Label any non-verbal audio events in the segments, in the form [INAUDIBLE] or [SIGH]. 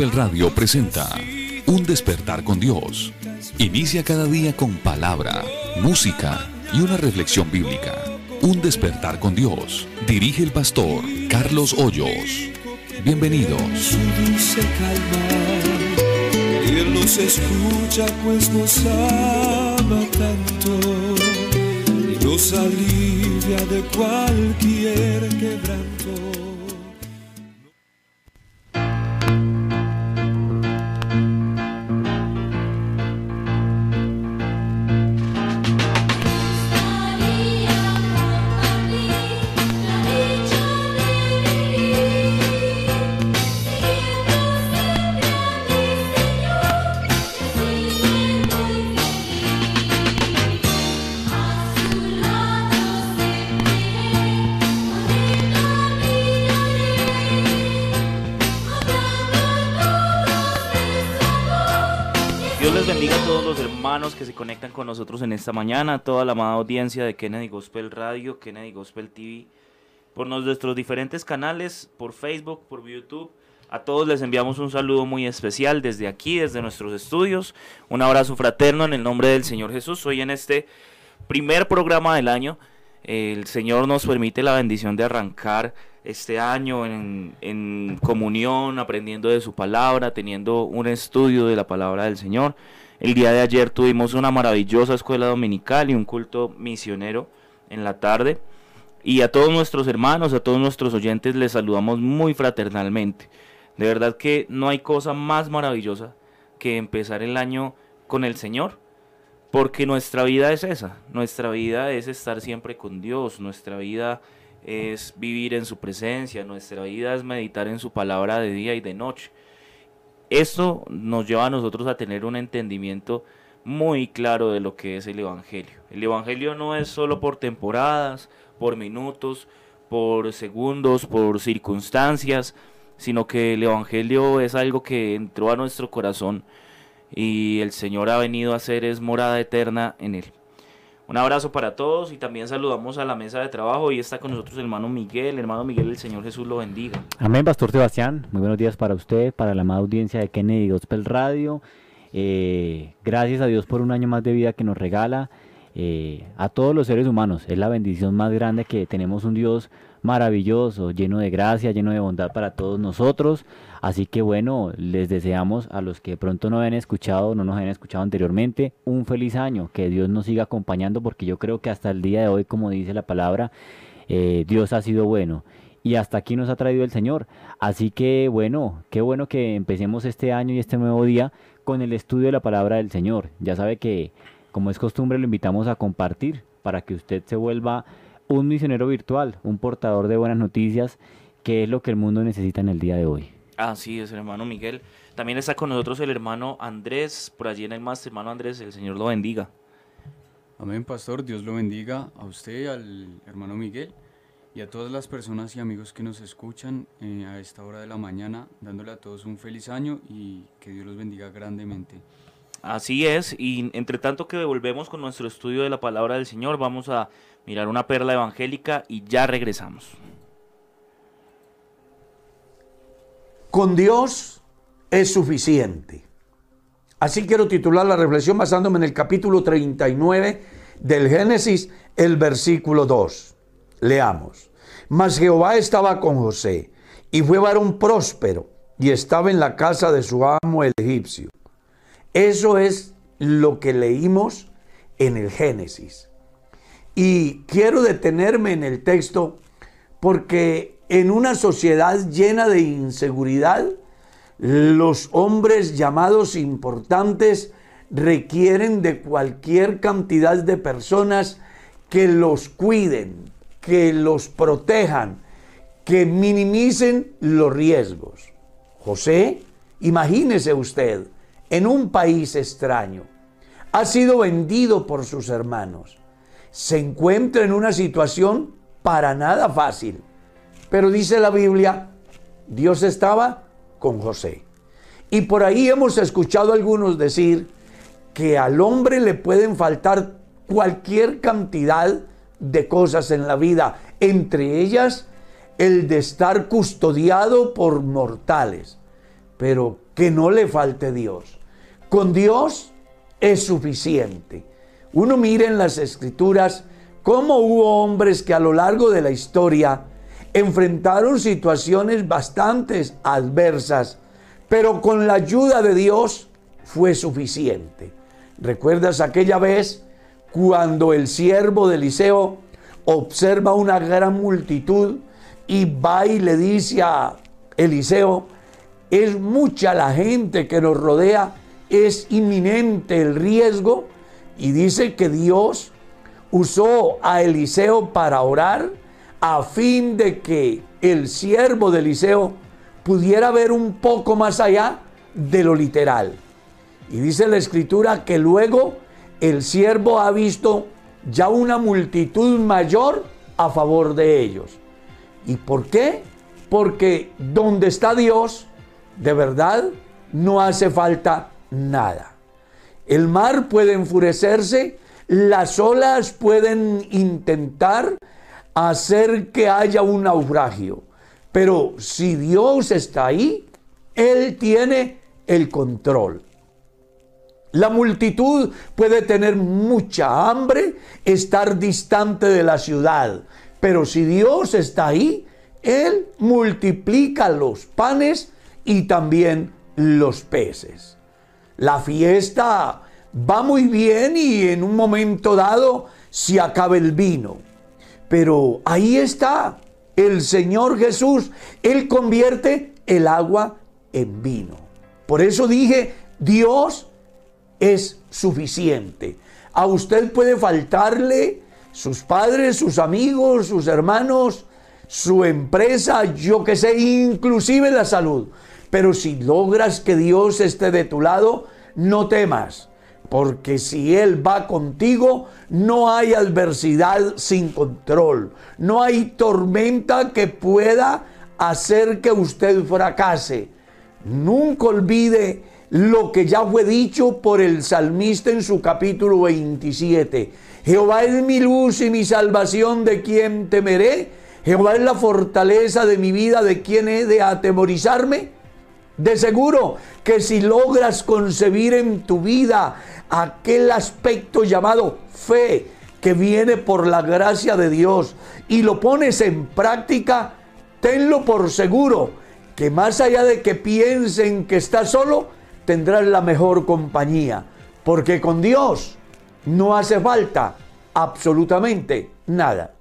Gospel Radio presenta Un despertar con Dios. Inicia cada día con palabra, música y una reflexión bíblica. Un despertar con Dios. Dirige el pastor Carlos Hoyos. Bienvenidos. Él nos escucha pues tanto. Alivia de cualquier. Que se conectan con nosotros en esta mañana, toda la amada audiencia de Kennedy Gospel Radio, Kennedy Gospel TV, por nuestros diferentes canales, por Facebook, por YouTube. A todos les enviamos un saludo muy especial desde aquí, desde nuestros estudios. Un abrazo fraterno en el nombre del Señor Jesús. Hoy en este primer programa del año, el Señor nos permite la bendición de arrancar este año en, en comunión, aprendiendo de su palabra, teniendo un estudio de la palabra del Señor. El día de ayer tuvimos una maravillosa escuela dominical y un culto misionero en la tarde. Y a todos nuestros hermanos, a todos nuestros oyentes les saludamos muy fraternalmente. De verdad que no hay cosa más maravillosa que empezar el año con el Señor. Porque nuestra vida es esa, nuestra vida es estar siempre con Dios, nuestra vida es vivir en su presencia, nuestra vida es meditar en su palabra de día y de noche. Esto nos lleva a nosotros a tener un entendimiento muy claro de lo que es el Evangelio. El Evangelio no es solo por temporadas, por minutos, por segundos, por circunstancias, sino que el Evangelio es algo que entró a nuestro corazón y el Señor ha venido a hacer es morada eterna en él. Un abrazo para todos y también saludamos a la mesa de trabajo y está con nosotros el hermano Miguel. Hermano Miguel, el Señor Jesús lo bendiga. Amén, Pastor Sebastián. Muy buenos días para usted, para la amada audiencia de Kennedy Gospel Radio. Eh, gracias a Dios por un año más de vida que nos regala. eh, a todos los seres humanos. Es la bendición más grande que tenemos un Dios maravilloso, lleno de gracia, lleno de bondad para todos nosotros. Así que bueno, les deseamos a los que pronto no habían escuchado, no nos habían escuchado anteriormente, un feliz año. Que Dios nos siga acompañando porque yo creo que hasta el día de hoy, como dice la palabra, eh, Dios ha sido bueno. Y hasta aquí nos ha traído el Señor. Así que bueno, qué bueno que empecemos este año y este nuevo día con el estudio de la palabra del Señor. Ya sabe que, como es costumbre, lo invitamos a compartir para que usted se vuelva un misionero virtual, un portador de buenas noticias, que es lo que el mundo necesita en el día de hoy. Así es, hermano Miguel. También está con nosotros el hermano Andrés, por allí en el máster, hermano Andrés, el Señor lo bendiga. Amén, pastor. Dios lo bendiga a usted, al hermano Miguel y a todas las personas y amigos que nos escuchan eh, a esta hora de la mañana, dándole a todos un feliz año y que Dios los bendiga grandemente. Así es, y entre tanto que volvemos con nuestro estudio de la palabra del Señor, vamos a mirar una perla evangélica y ya regresamos. Con Dios es suficiente. Así quiero titular la reflexión basándome en el capítulo 39 del Génesis, el versículo 2. Leamos. Mas Jehová estaba con José y fue varón próspero y estaba en la casa de su amo el egipcio. Eso es lo que leímos en el Génesis. Y quiero detenerme en el texto porque en una sociedad llena de inseguridad, los hombres llamados importantes requieren de cualquier cantidad de personas que los cuiden, que los protejan, que minimicen los riesgos. José, imagínese usted, en un país extraño, ha sido vendido por sus hermanos, se encuentra en una situación para nada fácil, pero dice la Biblia, Dios estaba con José. Y por ahí hemos escuchado a algunos decir que al hombre le pueden faltar cualquier cantidad de cosas en la vida, entre ellas el de estar custodiado por mortales, pero que no le falte Dios. Con Dios es suficiente. Uno mira en las escrituras cómo hubo hombres que a lo largo de la historia enfrentaron situaciones bastante adversas, pero con la ayuda de Dios fue suficiente. ¿Recuerdas aquella vez cuando el siervo de Eliseo observa una gran multitud y va y le dice a Eliseo, es mucha la gente que nos rodea, es inminente el riesgo? Y dice que Dios usó a Eliseo para orar a fin de que el siervo de Eliseo pudiera ver un poco más allá de lo literal. Y dice la escritura que luego el siervo ha visto ya una multitud mayor a favor de ellos. ¿Y por qué? Porque donde está Dios, de verdad, no hace falta nada. El mar puede enfurecerse, las olas pueden intentar hacer que haya un naufragio. Pero si Dios está ahí, Él tiene el control. La multitud puede tener mucha hambre, estar distante de la ciudad, pero si Dios está ahí, Él multiplica los panes y también los peces. La fiesta va muy bien y en un momento dado se acaba el vino. Pero ahí está el Señor Jesús. Él convierte el agua en vino. Por eso dije, Dios es suficiente. A usted puede faltarle sus padres, sus amigos, sus hermanos, su empresa, yo que sé, inclusive la salud. Pero si logras que Dios esté de tu lado, no temas, porque si Él va contigo, no hay adversidad sin control, no hay tormenta que pueda hacer que usted fracase. Nunca olvide lo que ya fue dicho por el salmista en su capítulo 27. Jehová es mi luz y mi salvación, ¿de quién temeré? Jehová es la fortaleza de mi vida, ¿de quién he de atemorizarme? De seguro que si logras concebir en tu vida aquel aspecto llamado fe que viene por la gracia de Dios y lo pones en práctica, tenlo por seguro que más allá de que piensen que estás solo, tendrás la mejor compañía, porque con Dios no hace falta absolutamente nada.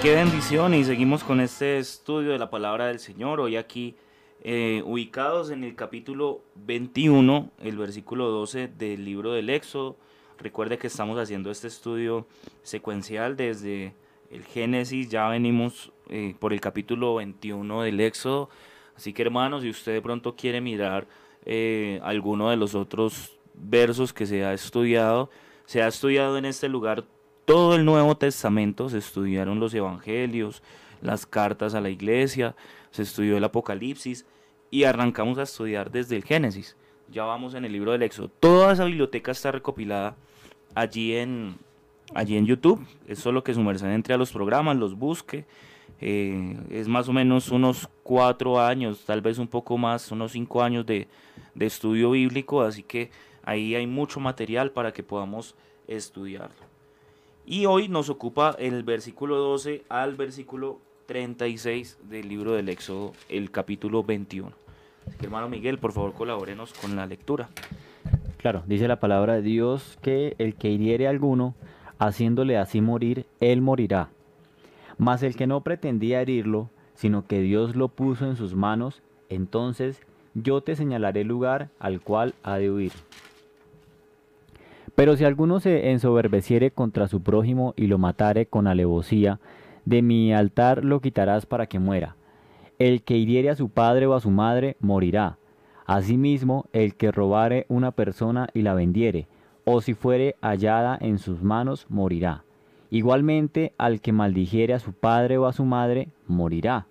Qué bendición y seguimos con este estudio de la palabra del Señor. Hoy aquí eh, ubicados en el capítulo 21, el versículo 12 del libro del Éxodo. Recuerde que estamos haciendo este estudio secuencial desde el Génesis, ya venimos eh, por el capítulo 21 del Éxodo. Así que hermanos, si usted de pronto quiere mirar eh, alguno de los otros versos que se ha estudiado, se ha estudiado en este lugar todo el Nuevo Testamento, se estudiaron los evangelios, las cartas a la iglesia, se estudió el Apocalipsis y arrancamos a estudiar desde el Génesis. Ya vamos en el libro del Éxodo. Toda esa biblioteca está recopilada allí en, allí en YouTube. Es solo que su merced entre a los programas, los busque. Eh, es más o menos unos cuatro años, tal vez un poco más, unos cinco años de, de estudio bíblico. Así que ahí hay mucho material para que podamos estudiarlo. Y hoy nos ocupa el versículo 12 al versículo 36 del libro del Éxodo, el capítulo 21. Así que, hermano Miguel, por favor, colabórenos con la lectura. Claro, dice la palabra de Dios que el que hiriere a alguno, haciéndole así morir, él morirá. Mas el que no pretendía herirlo, sino que Dios lo puso en sus manos, entonces yo te señalaré el lugar al cual ha de huir. Pero si alguno se ensoberbeciere contra su prójimo y lo matare con alevosía, de mi altar lo quitarás para que muera. El que hiriere a su padre o a su madre morirá. Asimismo, el que robare una persona y la vendiere, o si fuere hallada en sus manos, morirá. Igualmente, al que maldijere a su padre o a su madre, morirá.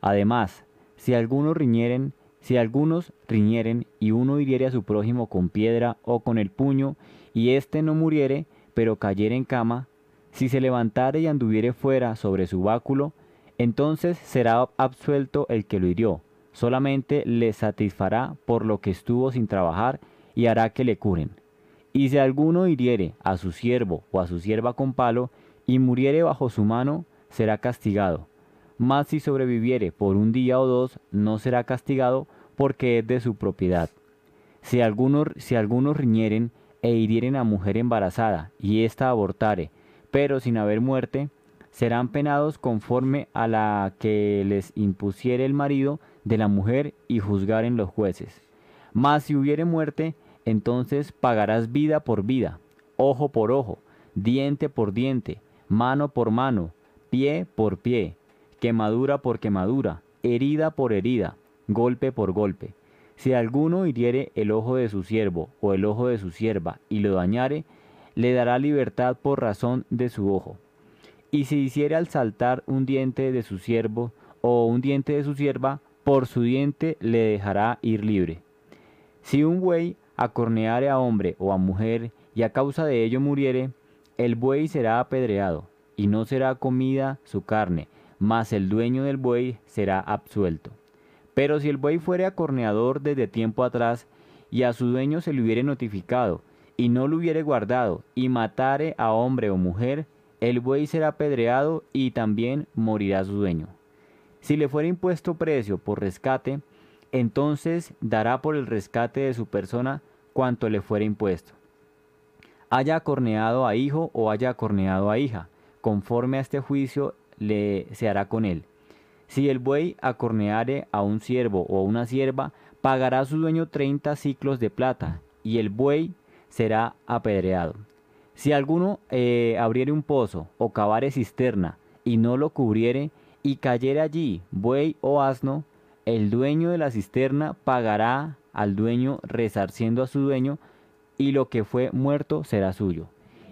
Además, si algunos riñeren, si algunos riñeren y uno hiriere a su prójimo con piedra o con el puño, y éste no muriere, pero cayere en cama, si se levantare y anduviere fuera sobre su báculo, entonces será absuelto el que lo hirió, solamente le satisfará por lo que estuvo sin trabajar y hará que le curen. Y si alguno hiriere a su siervo o a su sierva con palo y muriere bajo su mano, será castigado. Mas si sobreviviere por un día o dos, no será castigado porque es de su propiedad. Si algunos, si algunos riñeren e hirieren a mujer embarazada y ésta abortare, pero sin haber muerte, serán penados conforme a la que les impusiere el marido de la mujer y juzgaren los jueces. Mas si hubiere muerte, entonces pagarás vida por vida, ojo por ojo, diente por diente, mano por mano, pie por pie, quemadura por quemadura, herida por herida, golpe por golpe. Si alguno hiriere el ojo de su siervo o el ojo de su sierva y lo dañare, le dará libertad por razón de su ojo. Y si hiciere al saltar un diente de su siervo o un diente de su sierva, por su diente le dejará ir libre. Si un buey acorneare a hombre o a mujer y a causa de ello muriere, el buey será apedreado, y no será comida su carne, mas el dueño del buey será absuelto. Pero si el buey fuere acorneador desde tiempo atrás, y a su dueño se le hubiere notificado, y no lo hubiere guardado, y matare a hombre o mujer, el buey será apedreado y también morirá su dueño. Si le fuera impuesto precio por rescate, entonces dará por el rescate de su persona cuanto le fuera impuesto. Haya acorneado a hijo o haya acorneado a hija, conforme a este juicio le se hará con él. Si el buey acorneare a un siervo o a una sierva, pagará a su dueño treinta ciclos de plata, y el buey será apedreado. Si alguno eh, abriere un pozo o cavare cisterna y no lo cubriere, y cayere allí buey o asno, el dueño de la cisterna pagará al dueño resarciendo a su dueño, y lo que fue muerto será suyo.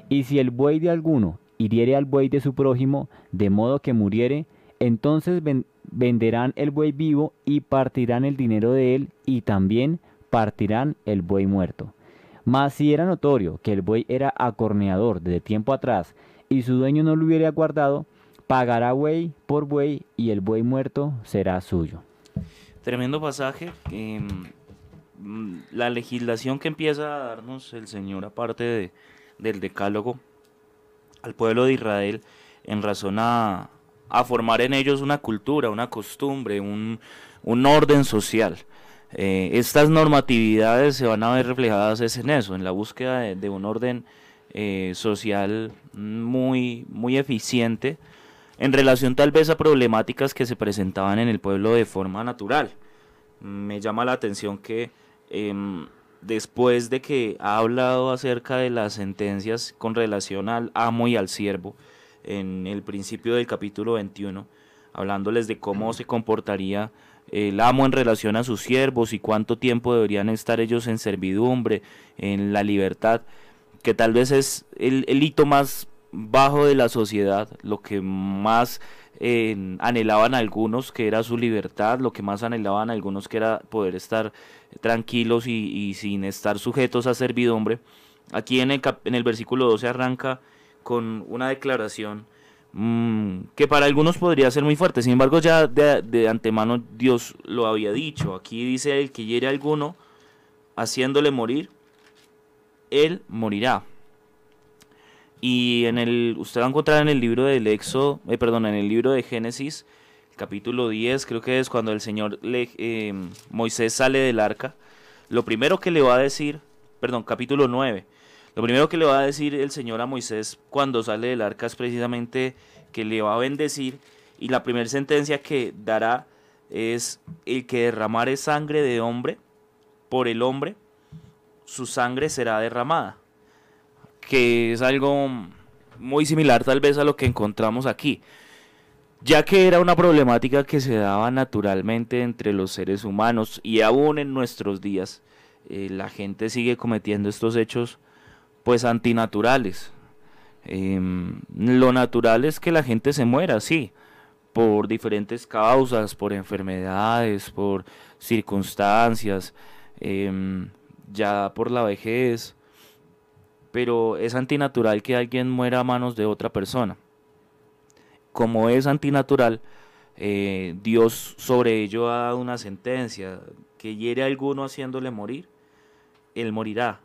Y si el buey de alguno hiriere al buey de su prójimo, de modo que muriere, entonces ven- venderán el buey vivo y partirán el dinero de él, y también partirán el buey muerto. Mas si era notorio que el buey era acorneador desde tiempo atrás, y su dueño no lo hubiera guardado, pagará buey por buey, y el buey muerto será suyo. Tremendo pasaje. mm, la legislación que empieza a darnos el Señor, aparte de- del decálogo, al pueblo de Israel, en razón a, a formar en ellos una cultura, una costumbre, un, un orden social. Eh, estas normatividades se van a ver reflejadas es en eso, en la búsqueda de, un orden eh, social muy, muy eficiente en relación tal vez a problemáticas que se presentaban en el pueblo de forma natural. Me llama la atención que em, después de que ha hablado acerca de las sentencias con relación al amo y al siervo, en el principio del capítulo 21, hablándoles de cómo se comportaría el amo en relación a sus siervos y cuánto tiempo deberían estar ellos en servidumbre, en la libertad, que tal vez es el, el hito más bajo de la sociedad, lo que más eh, anhelaban algunos, que era su libertad, lo que más anhelaban algunos, que era poder estar tranquilos y, sin estar sujetos a servidumbre. Aquí en el, en el versículo 12 arranca con una declaración mm, que para algunos podría ser muy fuerte, sin embargo ya de, de antemano Dios lo había dicho. Aquí dice el que hiere a alguno haciéndole morir, él morirá. Y en el, usted va a encontrar en el libro del Éxodo, eh, perdón, en el libro de Génesis, capítulo 10, creo que es cuando el Señor, le, eh, Moisés sale del arca, lo primero que le va a decir, perdón, capítulo 9, lo primero que le va a decir el Señor a Moisés cuando sale del arca es precisamente que le va a bendecir y la primera sentencia que dará es el que derramare sangre de hombre por el hombre, su sangre será derramada. Que es algo muy similar tal vez a lo que encontramos aquí. Ya que era una problemática que se daba naturalmente entre los seres humanos y aún en nuestros días, eh, la gente sigue cometiendo estos hechos pues antinaturales. Em, lo natural es que la gente se muera, sí, por diferentes causas, por enfermedades, por circunstancias, em, ya por la vejez, pero es antinatural que alguien muera a manos de otra persona. Como es antinatural, eh, Dios sobre ello ha dado una sentencia, que hiere a alguno haciéndole morir, él morirá.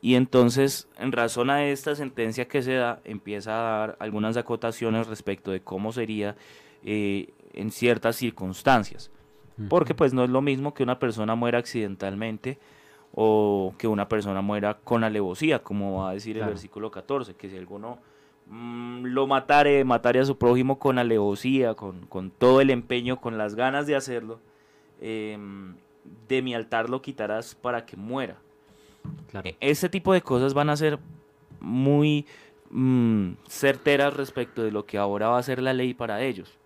Y entonces, en razón a esta sentencia que se da, empieza a dar algunas acotaciones respecto de cómo sería eh, en ciertas circunstancias. Porque pues no es lo mismo que una persona muera accidentalmente o que una persona muera con alevosía, como va a decir Claro. el versículo 14, que si alguno mm, lo matare, matare a su prójimo con alevosía, con, con todo el empeño, con las ganas de hacerlo, em, de mi altar lo quitarás para que muera. Claro. Este tipo de cosas van a ser muy mm, certeras respecto de lo que ahora va a ser la ley para ellos.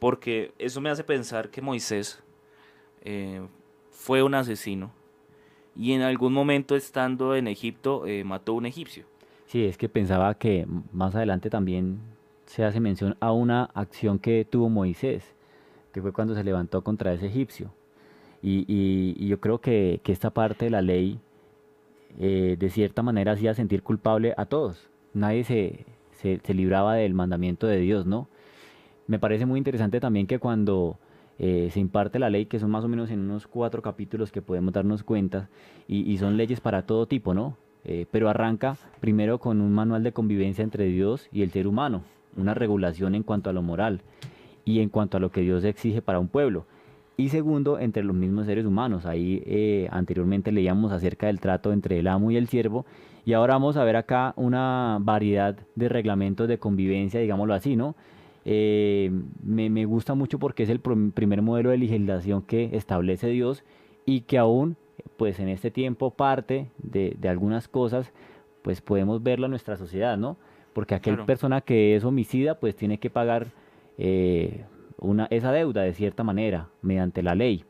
Porque eso me hace pensar que Moisés eh, fue un asesino y en algún momento estando en Egipto eh, mató a un egipcio. Sí, es que pensaba que más adelante también se hace mención a una acción que tuvo Moisés, que fue cuando se levantó contra ese egipcio. Y, y- y yo creo que, que esta parte de la ley, eh, de cierta manera, hacía sentir culpable a todos. Nadie se, se, se libraba del mandamiento de Dios, ¿no? Me parece muy interesante también que cuando eh, se imparte la ley, que son más o menos en unos cuatro capítulos que podemos darnos cuenta, y, son leyes para todo tipo, ¿no? Eh, pero arranca primero con un manual de convivencia entre Dios y el ser humano, una regulación en cuanto a lo moral y en cuanto a lo que Dios exige para un pueblo. Y segundo, entre los mismos seres humanos. Ahí eh, anteriormente leíamos acerca del trato entre el amo y el siervo. Y ahora vamos a ver acá una variedad de reglamentos de convivencia, digámoslo así, ¿no? Eh, me, me gusta mucho porque es el prim- primer modelo de legislación que establece Dios y que aún, pues en este tiempo, parte de, de algunas cosas, pues podemos verlo en nuestra sociedad, ¿no? Porque aquella Claro. persona que es homicida, pues tiene que pagar eh, una, esa deuda de cierta manera, mediante la ley.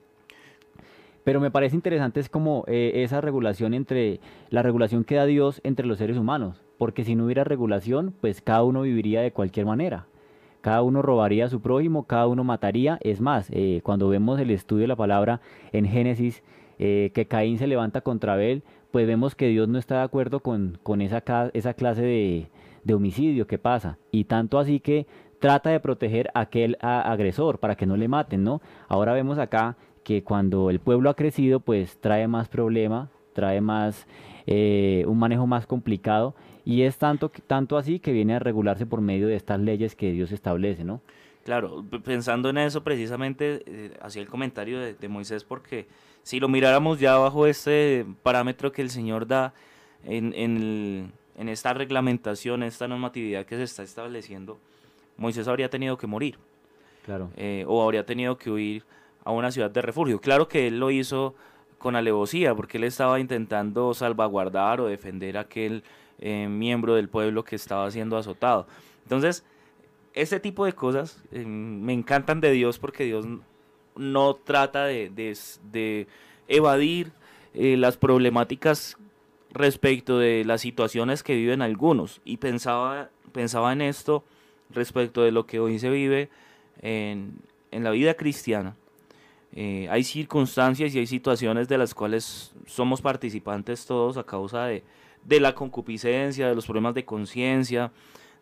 Pero me parece interesante es como eh, esa regulación entre la regulación que da Dios entre los seres humanos, porque si no hubiera regulación, pues cada uno viviría de cualquier manera. Cada uno robaría a su prójimo, cada uno mataría. Es más, eh, cuando vemos el estudio de la palabra en Génesis, eh, que Caín se levanta contra Abel, pues vemos que Dios no está de acuerdo con, con esa, esa clase de, de homicidio que pasa. Y tanto así que trata de proteger a aquel agresor para que no le maten, ¿no? Ahora vemos acá que cuando el pueblo ha crecido, pues trae más problema, trae más, eh, un manejo más complicado y es tanto, tanto así que viene a regularse por medio de estas leyes que Dios establece, ¿no? Claro, pensando en eso precisamente, eh, hacía el comentario de, de Moisés porque si lo miráramos ya bajo este parámetro que el Señor da en, en, el- en esta reglamentación, esta normatividad que se está estableciendo, Moisés habría tenido que morir Claro. eh, o habría tenido que huir a una ciudad de refugio. Claro que él lo hizo con alevosía, porque él estaba intentando salvaguardar o defender aquel eh, miembro del pueblo que estaba siendo azotado. Entonces, este tipo de cosas eh, me encantan de Dios porque Dios no trata de, de de evadir eh, las problemáticas respecto de las situaciones que viven algunos. Y pensaba, pensaba en esto respecto de lo que hoy se vive en, en la vida cristiana. Eh, hay circunstancias y hay situaciones de las cuales somos participantes todos a causa de, de la concupiscencia, de los problemas de conciencia,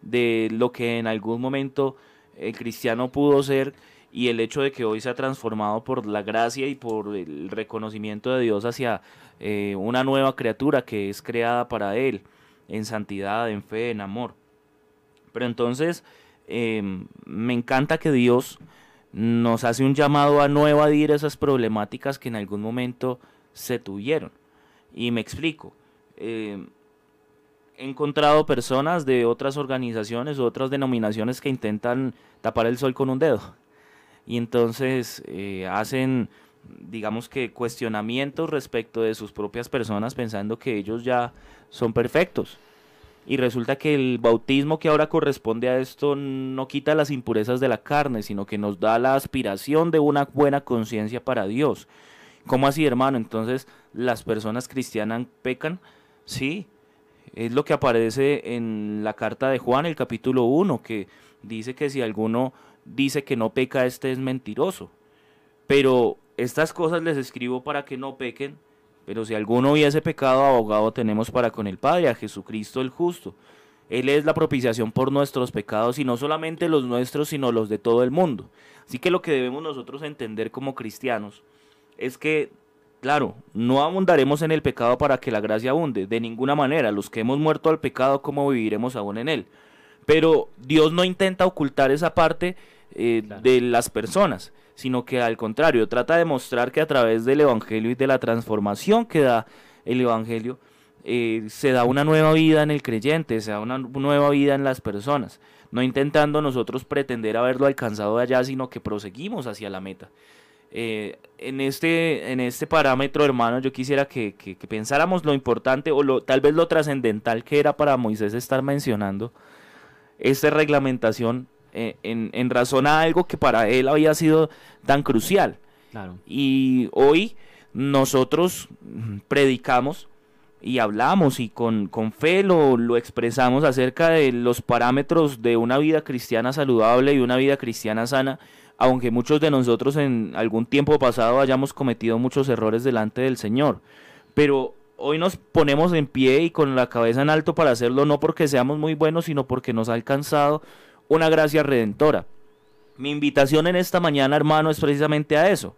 de lo que en algún momento el cristiano pudo ser y el hecho de que hoy se ha transformado por la gracia y por el reconocimiento de Dios hacia eh, una nueva criatura que es creada para Él, en santidad, en fe, en amor. Pero entonces eh, me encanta que Dios nos hace un llamado a no evadir esas problemáticas que en algún momento se tuvieron. Y me explico. Eh, he encontrado personas de otras organizaciones u otras denominaciones que intentan tapar el sol con un dedo. y entonces eh, hacen, digamos que, cuestionamientos respecto de sus propias personas pensando que ellos ya son perfectos. Y resulta que el bautismo que ahora corresponde a esto no quita las impurezas de la carne, sino que nos da la aspiración de una buena conciencia para Dios. ¿Cómo así, hermano? Entonces, ¿las personas cristianas pecan? Sí, es lo que aparece en la carta de Juan, el capítulo 1, que dice que si alguno dice que no peca, este es mentiroso. Pero estas cosas les escribo para que no pequen, pero si alguno hubiese pecado, abogado tenemos para con el Padre, a Jesucristo el justo. Él es la propiciación por nuestros pecados, y no solamente los nuestros, sino los de todo el mundo. Así que lo que debemos nosotros entender como cristianos es que, claro, no abundaremos en el pecado para que la gracia abunde, de ninguna manera. Los que hemos muerto al pecado, ¿cómo viviremos aún en él? Pero Dios no intenta ocultar esa parte eh, de las personas, sino que al contrario, trata de mostrar que a través del Evangelio y de la transformación que da el Evangelio, eh, se da una nueva vida en el creyente, se da una nueva vida en las personas, no intentando nosotros pretender haberlo alcanzado de allá, sino que proseguimos hacia la meta. Eh, en, este, en este parámetro, hermano, yo quisiera que, que- que pensáramos lo importante o lo, tal vez lo trascendental que era para Moisés estar mencionando esta reglamentación eh, en, en razón a algo que para él había sido tan crucial. Claro. Y hoy nosotros predicamos y hablamos y con, con fe lo, lo expresamos acerca de los parámetros de una vida cristiana saludable y una vida cristiana sana, aunque muchos de nosotros en algún tiempo pasado hayamos cometido muchos errores delante del Señor. Pero hoy nos ponemos en pie y con la cabeza en alto para hacerlo no porque seamos muy buenos, sino porque nos ha alcanzado una gracia redentora. Mi invitación en esta mañana, hermano, es precisamente a eso,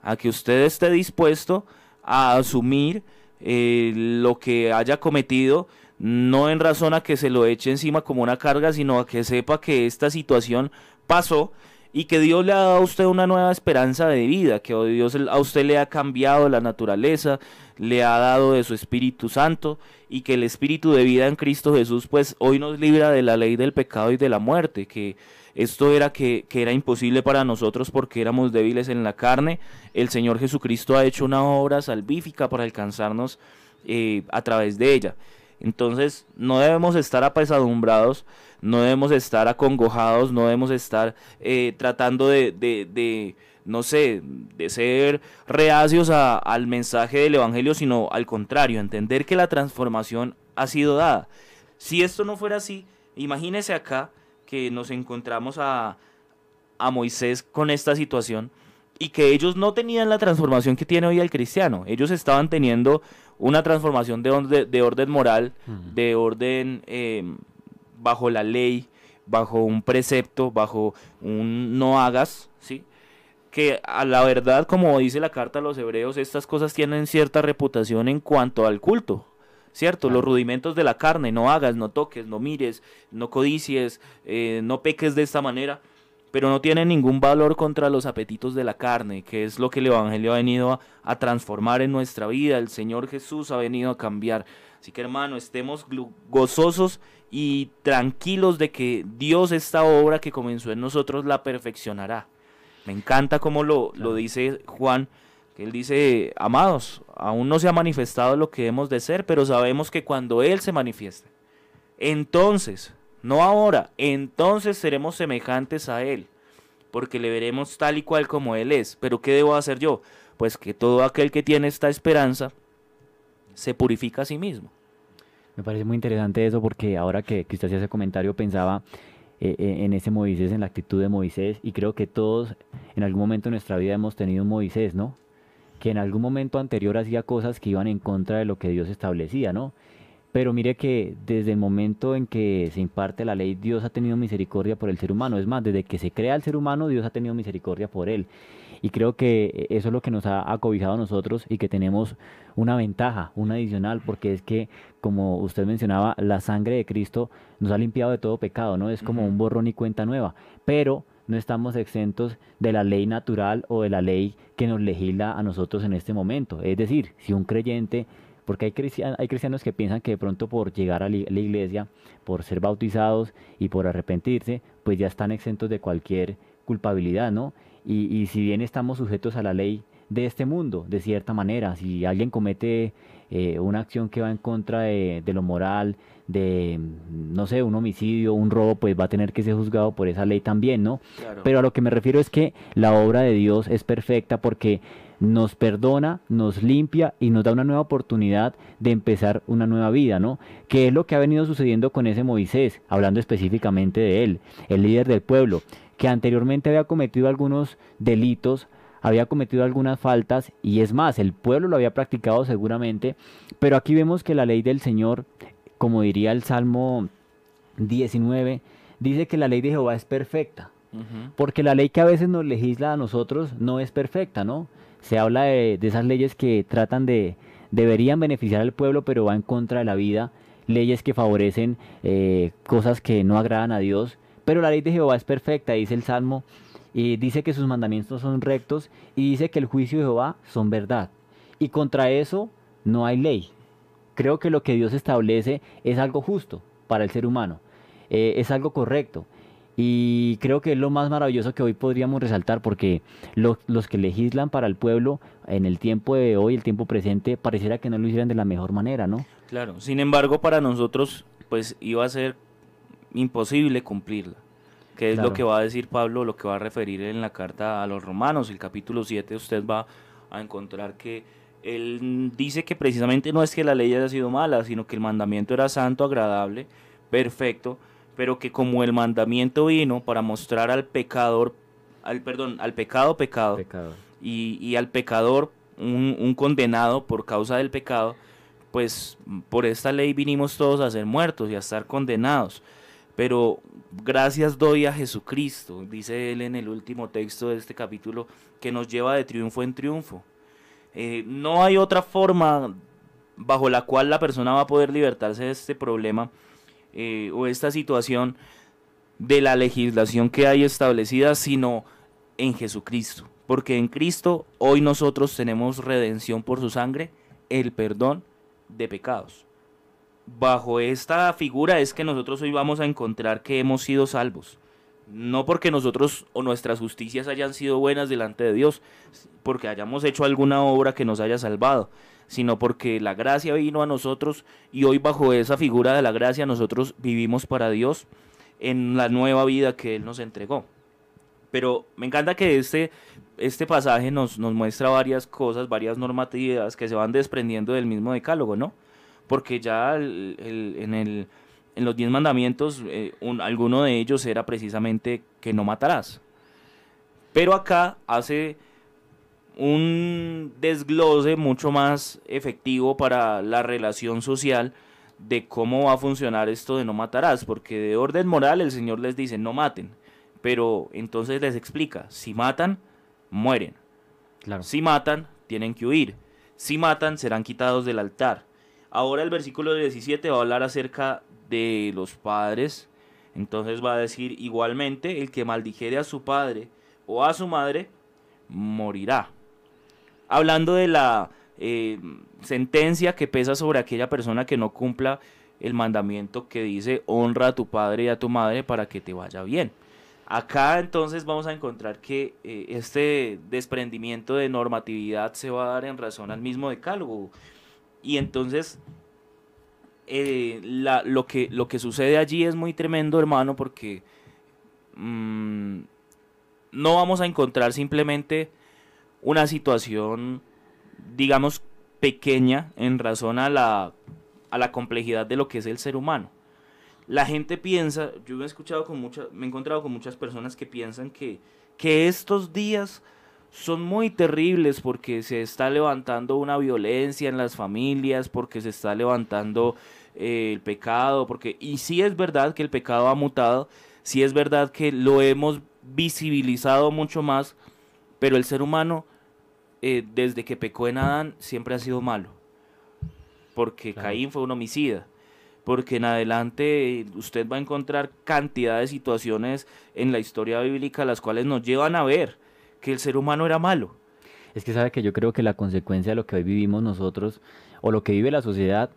a que usted esté dispuesto a asumir eh, lo que haya cometido, no en razón a que se lo eche encima como una carga, sino a que sepa que esta situación pasó y que Dios le ha dado a usted una nueva esperanza de vida, que Dios a usted le ha cambiado la naturaleza, le ha dado de su Espíritu Santo y que el Espíritu de vida en Cristo Jesús pues hoy nos libra de la ley del pecado y de la muerte, que esto era que, que era imposible para nosotros porque éramos débiles en la carne. El Señor Jesucristo ha hecho una obra salvífica para alcanzarnos eh, a través de ella. Entonces no debemos estar apesadumbrados, no debemos estar acongojados, no debemos estar eh, tratando de, de- de, no sé, de ser reacios a- al mensaje del Evangelio, sino al contrario, entender que la transformación ha sido dada. Si esto no fuera así, imagínese acá que nos encontramos a, a Moisés con esta situación y que ellos no tenían la transformación que tiene hoy el cristiano. Ellos estaban teniendo una transformación de, orde- de orden moral, de orden eh, bajo la ley, bajo un precepto, bajo un no hagas, ¿sí? Que a la verdad, como dice la carta a los hebreos, estas cosas tienen cierta reputación en cuanto al culto, ¿cierto? Los rudimentos de la carne, no hagas, no toques, no mires, no codicies, eh, no peques de esta manera, pero no tienen ningún valor contra los apetitos de la carne, que es lo que el Evangelio ha venido a, a transformar en nuestra vida, el Señor Jesús ha venido a cambiar. Así que hermano, estemos gozosos y tranquilos de que Dios esta obra que comenzó en nosotros la perfeccionará. Me encanta como lo, lo dice Juan, que él dice, amados, aún no se ha manifestado lo que hemos de ser, pero sabemos que cuando Él se manifieste, entonces, no ahora, entonces seremos semejantes a Él, porque le veremos tal y cual como Él es. Pero ¿qué debo hacer yo? Pues que todo aquel que tiene esta esperanza se purifica a sí mismo. Me parece muy interesante eso porque ahora que, que usted hacía ese comentario pensaba eh, eh, en ese Moisés, en la actitud de Moisés y creo que todos en algún momento de nuestra vida hemos tenido un Moisés, ¿no? Que en algún momento anterior hacía cosas que iban en contra de lo que Dios establecía, ¿no? Pero mire que desde el momento en que se imparte la ley, Dios ha tenido misericordia por el ser humano. Es más, desde que se crea el ser humano, Dios ha tenido misericordia por él. Y creo que eso es lo que nos ha acobijado a nosotros y que tenemos una ventaja, una adicional, porque es que, como usted mencionaba, la sangre de Cristo nos ha limpiado de todo pecado, ¿no? Es como un borrón y cuenta nueva, pero no estamos exentos de la ley natural o de la ley que nos legisla a nosotros en este momento. Es decir, si un creyente, porque hay, cristian- hay cristianos que piensan que de pronto por llegar a la iglesia, por ser bautizados y por arrepentirse, pues ya están exentos de cualquier culpabilidad, ¿no? Y, y si bien estamos sujetos a la ley de este mundo, de cierta manera, si alguien comete eh, una acción que va en contra de, de lo moral, de, no sé, un homicidio, un robo, pues va a tener que ser juzgado por esa ley también, ¿no? Claro. Pero a lo que me refiero es que la obra de Dios es perfecta porque nos perdona, nos limpia y nos da una nueva oportunidad de empezar una nueva vida, ¿no? Que es lo que ha venido sucediendo con ese Moisés, hablando específicamente de él, el líder del pueblo, que anteriormente había cometido algunos delitos, había cometido algunas faltas y es más, el pueblo lo había practicado seguramente, pero aquí vemos que la ley del Señor, como diría el Salmo 19, dice que la ley de Jehová es perfecta. Porque la ley que a veces nos legisla a nosotros no es perfecta, ¿no? Se habla de, de esas leyes que tratan de, deberían beneficiar al pueblo, pero va en contra de la vida, leyes que favorecen eh, cosas que no agradan a Dios. Pero la ley de Jehová es perfecta, dice el Salmo, y dice que sus mandamientos son rectos, y dice que el juicio de Jehová son verdad. Y contra eso no hay ley. Creo que lo que Dios establece es algo justo para el ser humano, eh, es algo correcto. Y creo que es lo más maravilloso que hoy podríamos resaltar porque lo- los que legislan para el pueblo en el tiempo de hoy, el tiempo presente, pareciera que no lo hicieran de la mejor manera, ¿no? Claro, sin embargo, para nosotros, pues iba a ser imposible cumplirla. Que es Claro. lo que va a decir Pablo, lo que va a referir en la carta a los romanos, el capítulo 7, usted va a encontrar que él dice que precisamente no es que la ley haya sido mala, sino que el mandamiento era santo, agradable, perfecto, pero que como el mandamiento vino para mostrar al pecador, al perdón, al pecado pecado, y, y al pecador un, un condenado por causa del pecado, pues por esta ley vinimos todos a ser muertos y a estar condenados. Pero gracias doy a Jesucristo, dice él en el último texto de este capítulo, que nos lleva de triunfo en triunfo. Eh, no hay otra forma bajo la cual la persona va a poder libertarse de este problema eh, o esta situación de la legislación que hay establecida, sino en Jesucristo. Porque en Cristo hoy nosotros tenemos redención por su sangre, el perdón de pecados. Bajo esta figura es que nosotros hoy vamos a encontrar que hemos sido salvos. No porque nosotros o nuestras justicias hayan sido buenas delante de Dios, porque hayamos hecho alguna obra que nos haya salvado, sino porque la gracia vino a nosotros y hoy bajo esa figura de la gracia nosotros vivimos para Dios en la nueva vida que Él nos entregó. Pero me encanta que este, este pasaje nos, nos muestra varias cosas, varias normatividades que se van desprendiendo del mismo decálogo, ¿no? Porque ya el- el- en, el, en los diez mandamientos, eh, un- alguno de ellos era precisamente que no matarás. Pero acá hace un desglose mucho más efectivo para la relación social de cómo va a funcionar esto de no matarás, porque de orden moral el Señor les dice no maten, pero entonces les explica, si matan, mueren, Claro. si matan, tienen que huir, si matan, serán quitados del altar. Ahora el versículo 17 va a hablar acerca de los padres, entonces va a decir igualmente, el que maldijere a su padre o a su madre, morirá hablando de la eh, sentencia que pesa sobre aquella persona que no cumpla el mandamiento que dice honra a tu padre y a tu madre para que te vaya bien. Acá entonces vamos a encontrar que eh, este desprendimiento de normatividad se va a dar en razón al mismo decálogo. Y entonces eh, lo, que, lo que sucede allí es muy tremendo, hermano, porque mm, no vamos a encontrar simplemente una situación, digamos, pequeña en razón a la, a la complejidad de lo que es el ser humano. La gente piensa, yo he escuchado con muchas, me he encontrado con muchas personas que piensan que, que estos días son muy terribles porque se está levantando una violencia en las familias, porque se está levantando eh, el pecado, porque y sí es verdad que el pecado ha mutado, sí es verdad que lo hemos visibilizado mucho más, pero el ser humano eh, desde que pecó en Adán siempre ha sido malo, porque Claro. Caín fue un homicida. Porque en adelante eh, usted va a encontrar cantidad de situaciones en la historia bíblica las cuales nos llevan a ver que el ser humano era malo. Es que sabe que yo creo que la consecuencia de lo que hoy vivimos nosotros o lo que vive la sociedad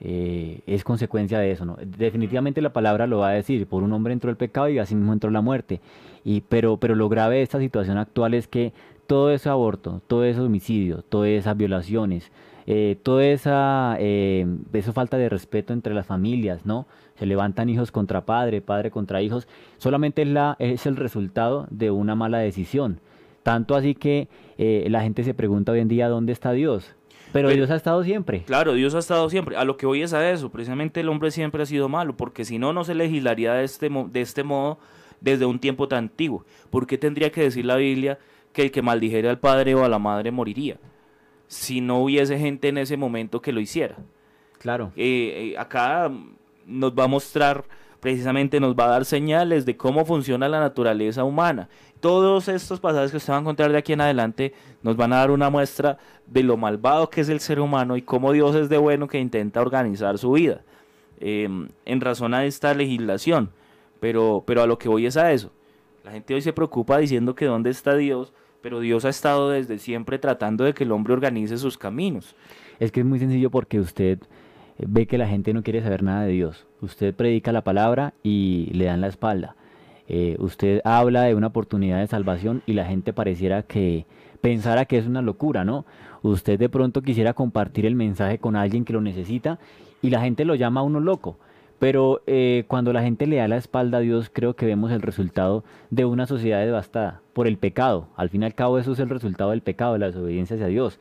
eh, es consecuencia de eso, ¿no? Definitivamente la palabra lo va a decir, por un hombre entró el pecado y así mismo entró la muerte. Y, pero, pero lo grave de esta situación actual es que todo ese aborto, todo ese homicidio, todas esas violaciones, eh, toda esa, eh, esa falta de respeto entre las familias, ¿no? Se levantan hijos contra padre, padre contra hijos, solamente es, la, es el resultado de una mala decisión. Tanto así que eh, la gente se pregunta hoy en día dónde está Dios. Pero Pero- Dios ha estado siempre. Claro, Dios ha estado siempre. A lo que voy es a eso. Precisamente el hombre siempre ha sido malo, porque si no, no se legislaría de este, de este modo desde un tiempo tan antiguo. ¿Por qué tendría que decir la Biblia que el que maldijere al padre o a la madre moriría? Si no hubiese gente en ese momento que lo hiciera. Claro. Eh, eh, acá nos va a mostrar, precisamente nos va a dar señales de cómo funciona la naturaleza humana. Todos estos pasajes que ustedes van a encontrar de aquí en adelante nos van a dar una muestra de lo malvado que es el ser humano y cómo Dios es de bueno que intenta organizar su vida eh, en razón a esta legislación. Pero, pero a lo que voy es a eso. La gente hoy se preocupa diciendo que dónde está Dios, pero Dios ha estado desde siempre tratando de que el hombre organice sus caminos. Es que es muy sencillo porque usted ve que la gente no quiere saber nada de Dios. Usted predica la palabra y le dan la espalda. Eh, usted habla de una oportunidad de salvación y la gente pareciera que pensara que es una locura, ¿no? Usted de pronto quisiera compartir el mensaje con alguien que lo necesita y la gente lo llama a uno loco. Pero eh, cuando la gente le da la espalda a Dios, creo que vemos el resultado de una sociedad devastada por el pecado. Al fin y al cabo, eso es el resultado del pecado, de la desobediencia hacia Dios.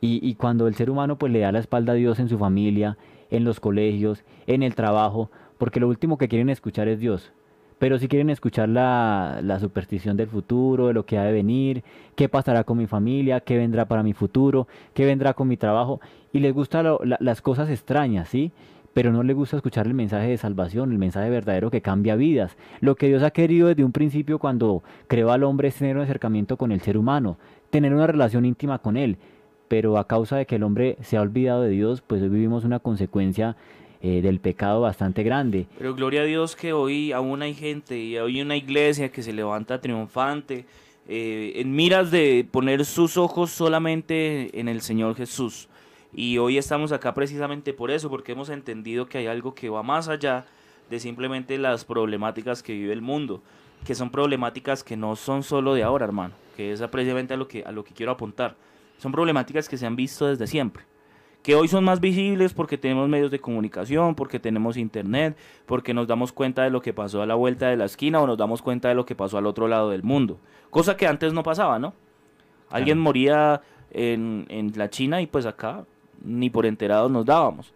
Y, y cuando el ser humano pues le da la espalda a Dios en su familia, en los colegios, en el trabajo, porque lo último que quieren escuchar es Dios. Pero si quieren escuchar la, la superstición del futuro, de lo que ha de venir, qué pasará con mi familia, qué vendrá para mi futuro, qué vendrá con mi trabajo, y les gustan las cosas extrañas, ¿sí? Pero no les gusta escuchar el mensaje de salvación, el mensaje verdadero que cambia vidas. Lo que Dios ha querido desde un principio cuando creó al hombre es tener un acercamiento con el ser humano, tener una relación íntima con él pero a causa de que el hombre se ha olvidado de Dios, pues hoy vivimos una consecuencia eh, del pecado bastante grande. Pero gloria a Dios que hoy aún hay gente y hoy una iglesia que se levanta triunfante eh, en miras de poner sus ojos solamente en el Señor Jesús. Y hoy estamos acá precisamente por eso, porque hemos entendido que hay algo que va más allá de simplemente las problemáticas que vive el mundo, que son problemáticas que no son solo de ahora, hermano, que es precisamente a lo que, a lo que quiero apuntar. Son problemáticas que se han visto desde siempre que hoy son más visibles porque tenemos medios de comunicación, porque tenemos internet, porque nos damos cuenta de lo que pasó a la vuelta de la esquina o nos damos cuenta de lo que pasó al otro lado del mundo. Cosa que antes no pasaba, ¿no? Alguien Claro. moría en, en la China y pues acá ni por enterados nos dábamos.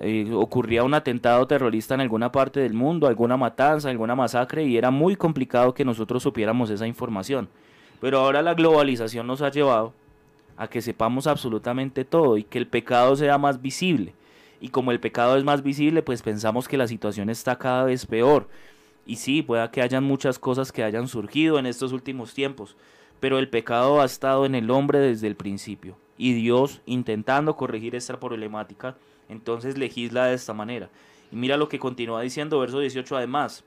Eh, ocurría un atentado terrorista en alguna parte del mundo, alguna matanza, alguna masacre y era muy complicado que nosotros supiéramos esa información. Pero ahora la globalización nos ha llevado a que sepamos absolutamente todo y que el pecado sea más visible. Y como el pecado es más visible, pues pensamos que la situación está cada vez peor. Y sí, pueda que hayan muchas cosas que hayan surgido en estos últimos tiempos, pero el pecado ha estado en el hombre desde el principio. Y Dios, intentando corregir esta problemática, entonces legisla de esta manera. Y mira lo que continúa diciendo verso 18 además.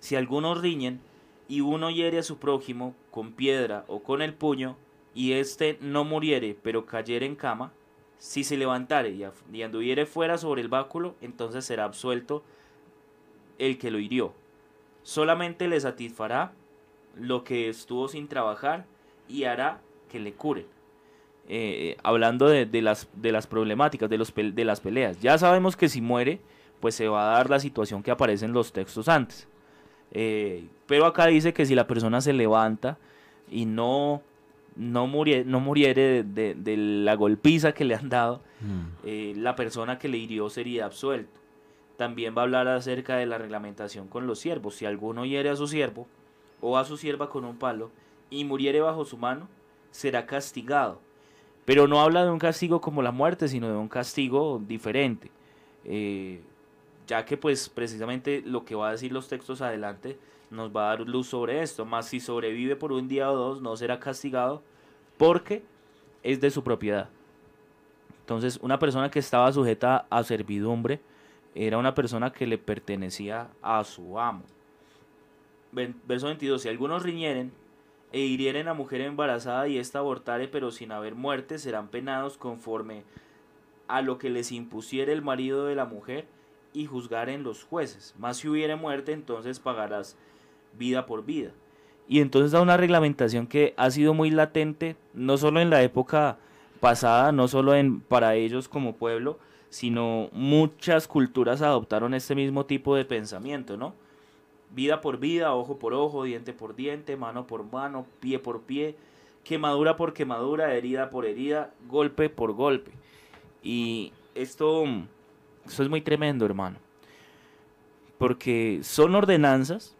Si algunos riñen y uno hiere a su prójimo con piedra o con el puño, y éste no muriere, pero cayere en cama, si se levantare y, anduviere fuera sobre el báculo, entonces será absuelto el que lo hirió. Solamente le satisfará lo que estuvo sin trabajar y hará que le curen. Eh, hablando de, las, de las problemáticas, de, los, de las peleas. Ya sabemos que si muere, pues se va a dar la situación que aparece en los textos antes. Eh, pero acá dice que si la persona se levanta y no, no, murie- no muriere de, de- de la golpiza que le han dado, eh, la persona que le hirió sería absuelto. También va a hablar acerca de la reglamentación con los siervos. Si alguno hiere a su siervo o a su sierva con un palo y muriere bajo su mano, será castigado. Pero no habla de un castigo como la muerte, sino de un castigo diferente. Eh, ya que pues precisamente lo que va a decir los textos adelante nos va a dar luz sobre esto. Más si sobrevive por un día o dos, no será castigado porque es de su propiedad. Entonces, una persona que estaba sujeta a servidumbre era una persona que le pertenecía a su amo. Verso 22. Si algunos riñeren e hirieren a mujer embarazada y ésta abortare, pero sin haber muerte, serán penados conforme a lo que les impusiere el marido de la mujer y juzgaren los jueces. Más si hubiere muerte, entonces pagarás vida por vida. Y entonces da una reglamentación que ha sido muy latente, no solo en la época pasada, no solo en, para ellos como pueblo, sino muchas culturas adoptaron este mismo tipo de pensamiento, ¿no? Vida por vida, ojo por ojo, diente por diente, mano por mano, pie por pie, quemadura por quemadura, herida por herida, golpe por golpe. Y esto, esto es muy tremendo, hermano. Porque son ordenanzas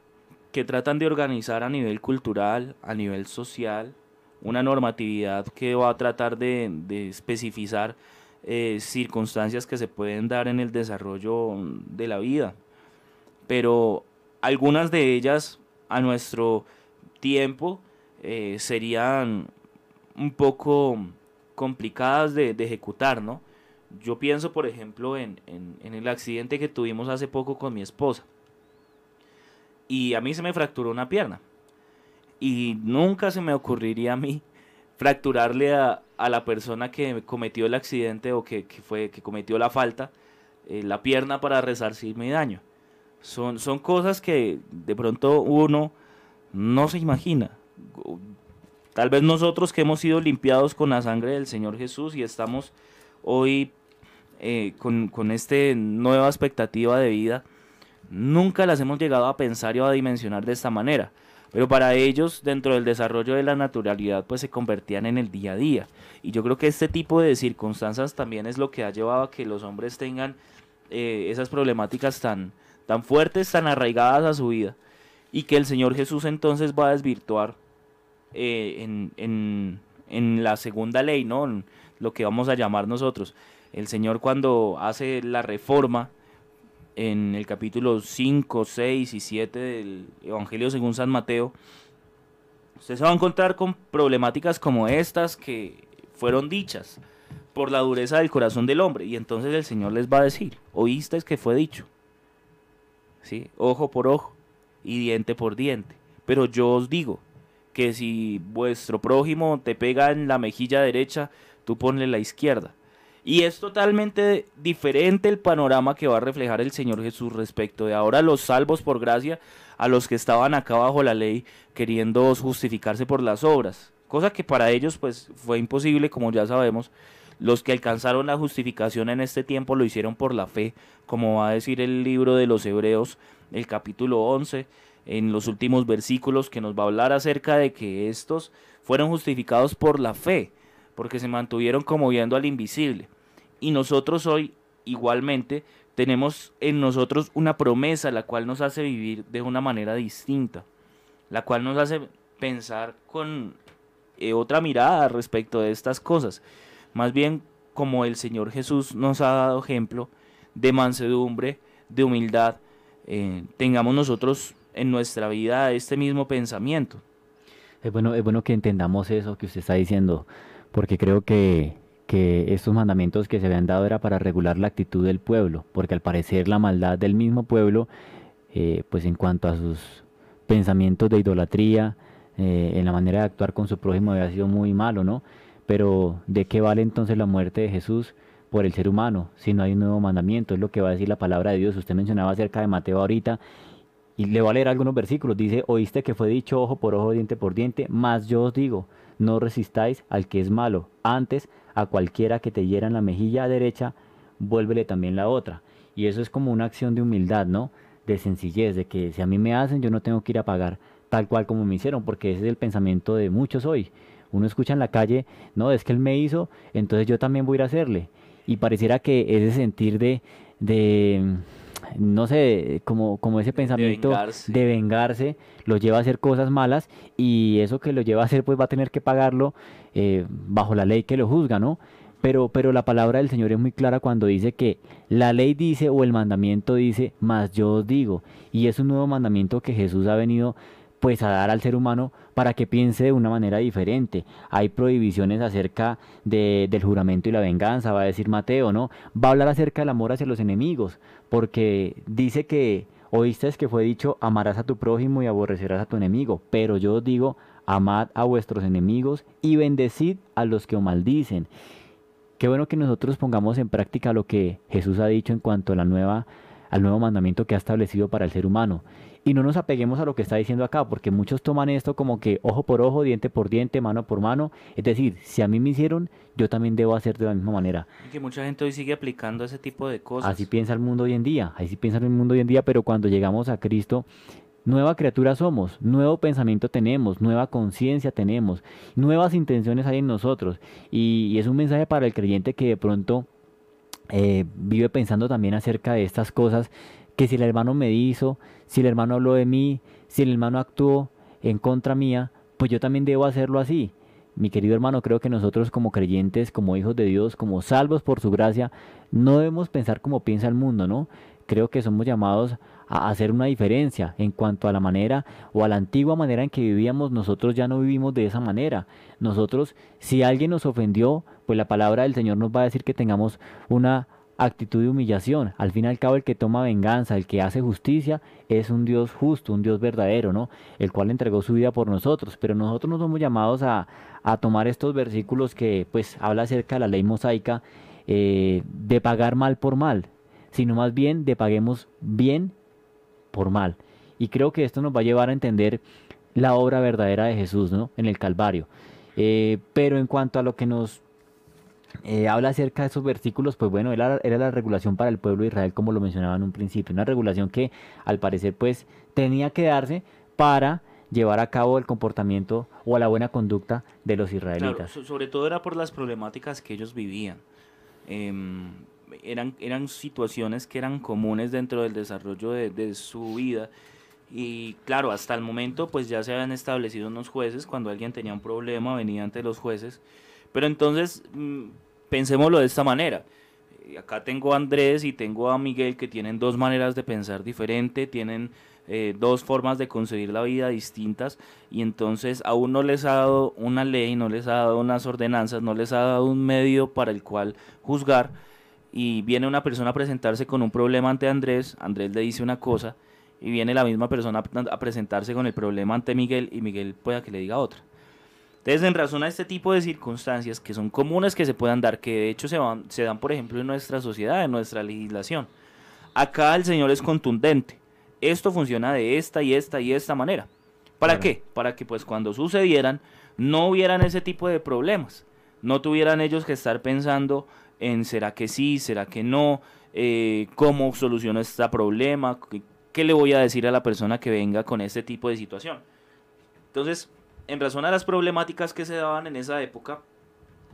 que tratan de organizar a nivel cultural, a nivel social, una normatividad que va a tratar de, especificar eh, circunstancias que se pueden dar en el desarrollo de la vida. Pero algunas de ellas a nuestro tiempo eh, serían un poco complicadas de, ejecutar, ¿no? Yo pienso, por ejemplo, en el accidente que tuvimos hace poco con mi esposa. Y a mí se me fracturó una pierna. Y nunca se me ocurriría a mí [LAUGHS] fracturarle a, a la persona que cometió el accidente o que, que fue, que cometió la falta eh, la pierna para resarcir mi daño. Son, son cosas que de pronto uno no se imagina. Tal vez nosotros que hemos sido limpiados con la sangre del Señor Jesús y estamos hoy eh, con, con esta nueva expectativa de vida, nunca las hemos llegado a pensar y a dimensionar de esta manera. Pero para ellos, dentro del desarrollo de la naturalidad, pues se convertían en el día a día. Y yo creo que este tipo de circunstancias también es lo que ha llevado a que los hombres tengan eh, esas problemáticas tan, tan fuertes, tan arraigadas a su vida. Y que el Señor Jesús entonces va a desvirtuar eh, en, en- en la segunda ley, ¿no? En lo que vamos a llamar nosotros. El Señor cuando hace la reforma en el capítulo 5, 6 y 7 del Evangelio según San Mateo, usted se va a encontrar con problemáticas como estas que fueron dichas por la dureza del corazón del hombre. Y entonces el Señor les va a decir, oísteis que fue dicho, ¿sí? ojo por ojo y diente por diente. Pero yo os digo que si vuestro prójimo te pega en la mejilla derecha, tú ponle la izquierda. Y es totalmente diferente el panorama que va a reflejar el Señor Jesús respecto de ahora los salvos por gracia a los que estaban acá bajo la ley queriendo justificarse por las obras. Cosa que para ellos pues fue imposible, como ya sabemos. Los que alcanzaron la justificación en este tiempo lo hicieron por la fe, como va a decir el libro de los Hebreos, el capítulo 11, en los últimos versículos, que nos va a hablar acerca de que estos fueron justificados por la fe, porque se mantuvieron como viendo al invisible. Y nosotros hoy, igualmente, tenemos en nosotros una promesa, la cual nos hace vivir de una manera distinta, la cual nos hace pensar con eh, otra mirada respecto de estas cosas. Más bien como el Señor Jesús nos ha dado ejemplo de mansedumbre, de humildad, eh, tengamos nosotros en nuestra vida este mismo pensamiento. Es bueno, es bueno que entendamos eso que usted está diciendo, porque creo que, que estos mandamientos que se habían dado era para regular la actitud del pueblo, porque al parecer la maldad del mismo pueblo, eh, pues en cuanto a sus pensamientos de idolatría, eh, en la manera de actuar con su prójimo había sido muy malo, ¿no? Pero ¿de qué vale entonces la muerte de Jesús por el ser humano si no hay un nuevo mandamiento? Es lo que va a decir la palabra de Dios. Usted mencionaba acerca de Mateo ahorita y le voy a leer algunos versículos. Dice, oíste que fue dicho ojo por ojo, diente por diente, mas yo os digo, no resistáis al que es malo. Antes, a cualquiera que te hiera en la mejilla derecha, vuélvele también la otra. Y eso es como una acción de humildad, ¿no? De sencillez, de que si a mí me hacen, yo no tengo que ir a pagar tal cual como me hicieron, porque ese es el pensamiento de muchos hoy. Uno escucha en la calle, no, es que él me hizo, entonces yo también voy a ir a hacerle. Y pareciera que ese sentir de, de no sé, como, como ese pensamiento vengarse. de vengarse, lo lleva a hacer cosas malas y eso que lo lleva a hacer pues va a tener que pagarlo eh, bajo la ley que lo juzga, ¿no? Pero, pero la palabra del Señor es muy clara cuando dice que la ley dice o el mandamiento dice, mas yo os digo. Y es un nuevo mandamiento que Jesús ha venido pues a dar al ser humano para que piense de una manera diferente. Hay prohibiciones acerca de, del juramento y la venganza, va a decir Mateo, ¿no? Va a hablar acerca del amor hacia los enemigos, porque dice que oíste que fue dicho, amarás a tu prójimo y aborrecerás a tu enemigo, pero yo os digo, amad a vuestros enemigos y bendecid a los que os maldicen. Qué bueno que nosotros pongamos en práctica lo que Jesús ha dicho en cuanto a la nueva, al nuevo mandamiento que ha establecido para el ser humano. Y no nos apeguemos a lo que está diciendo acá, porque muchos toman esto como que ojo por ojo, diente por diente, mano por mano. Es decir, si a mí me hicieron, yo también debo hacer de la misma manera. Y que mucha gente hoy sigue aplicando ese tipo de cosas. Así piensa el mundo hoy en día, así piensa el mundo hoy en día, pero cuando llegamos a Cristo, nueva criatura somos, nuevo pensamiento tenemos, nueva conciencia tenemos, nuevas intenciones hay en nosotros. Y, y es un mensaje para el creyente que de pronto eh, vive pensando también acerca de estas cosas, que si el hermano me hizo, si el hermano habló de mí, si el hermano actuó en contra mía, pues yo también debo hacerlo así. Mi querido hermano, creo que nosotros como creyentes, como hijos de Dios, como salvos por su gracia, no debemos pensar como piensa el mundo, ¿no? Creo que somos llamados a hacer una diferencia en cuanto a la manera o a la antigua manera en que vivíamos, nosotros ya no vivimos de esa manera. Nosotros, si alguien nos ofendió, pues la palabra del Señor nos va a decir que tengamos una actitud de humillación. Al fin y al cabo, el que toma venganza, el que hace justicia, es un Dios justo, un Dios verdadero, ¿no? El cual entregó su vida por nosotros. Pero nosotros no somos llamados a, a tomar estos versículos que, pues, habla acerca de la ley mosaica eh, de pagar mal por mal, sino más bien de paguemos bien por mal. Y creo que esto nos va a llevar a entender la obra verdadera de Jesús, ¿no? En el Calvario. Eh, pero en cuanto a lo que nos eh, habla acerca de esos versículos, pues bueno, era, era la regulación para el pueblo de Israel, como lo mencionaba en un principio, una regulación que al parecer pues tenía que darse para llevar a cabo el comportamiento o la buena conducta de los Claro, israelitas. so- sobre todo era por las problemáticas que ellos vivían. Em, eran, eran situaciones que eran comunes dentro del desarrollo de, de su vida. Y claro, hasta el momento pues ya se habían establecido unos jueces, cuando alguien tenía un problema venía ante los jueces. Pero entonces, mm, pensémoslo de esta manera. Eh, Acá tengo a Andrés y tengo a Miguel que tienen dos maneras de pensar diferente, tienen eh, dos formas de concebir la vida distintas y entonces a uno les ha dado una ley, no les ha dado unas ordenanzas, no les ha dado un medio para el cual juzgar y viene una persona a presentarse con un problema ante Andrés, Andrés le dice una cosa y viene la misma persona a presentarse con el problema ante Miguel y Miguel pueda que le diga otra. Entonces, en razón a este tipo de circunstancias que son comunes que se puedan dar, que de hecho se, van, se dan, por ejemplo, en nuestra sociedad, en nuestra legislación, acá el Señor es contundente. Esto funciona de esta y esta y esta manera. ¿Para Claro. qué? Para que pues cuando sucedieran no hubieran ese tipo de problemas. No tuvieran ellos que estar pensando en será que sí, será que no, eh, cómo soluciono este problema, qué, qué le voy a decir a la persona que venga con este tipo de situación. Entonces, en razón a las problemáticas que se daban en esa época,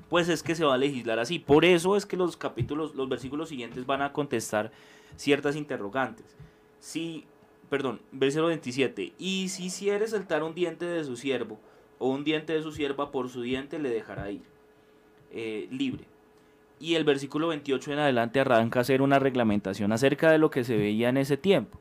pues es que se va a legislar así. Por eso es que los capítulos, los versículos siguientes van a contestar ciertas interrogantes. Si, perdón, versículo 27, y si hiciere saltar un diente de su siervo o un diente de su sierva, por su diente le dejará ir eh, libre. Y el versículo 28 en adelante arranca a hacer una reglamentación acerca de lo que se veía en ese tiempo.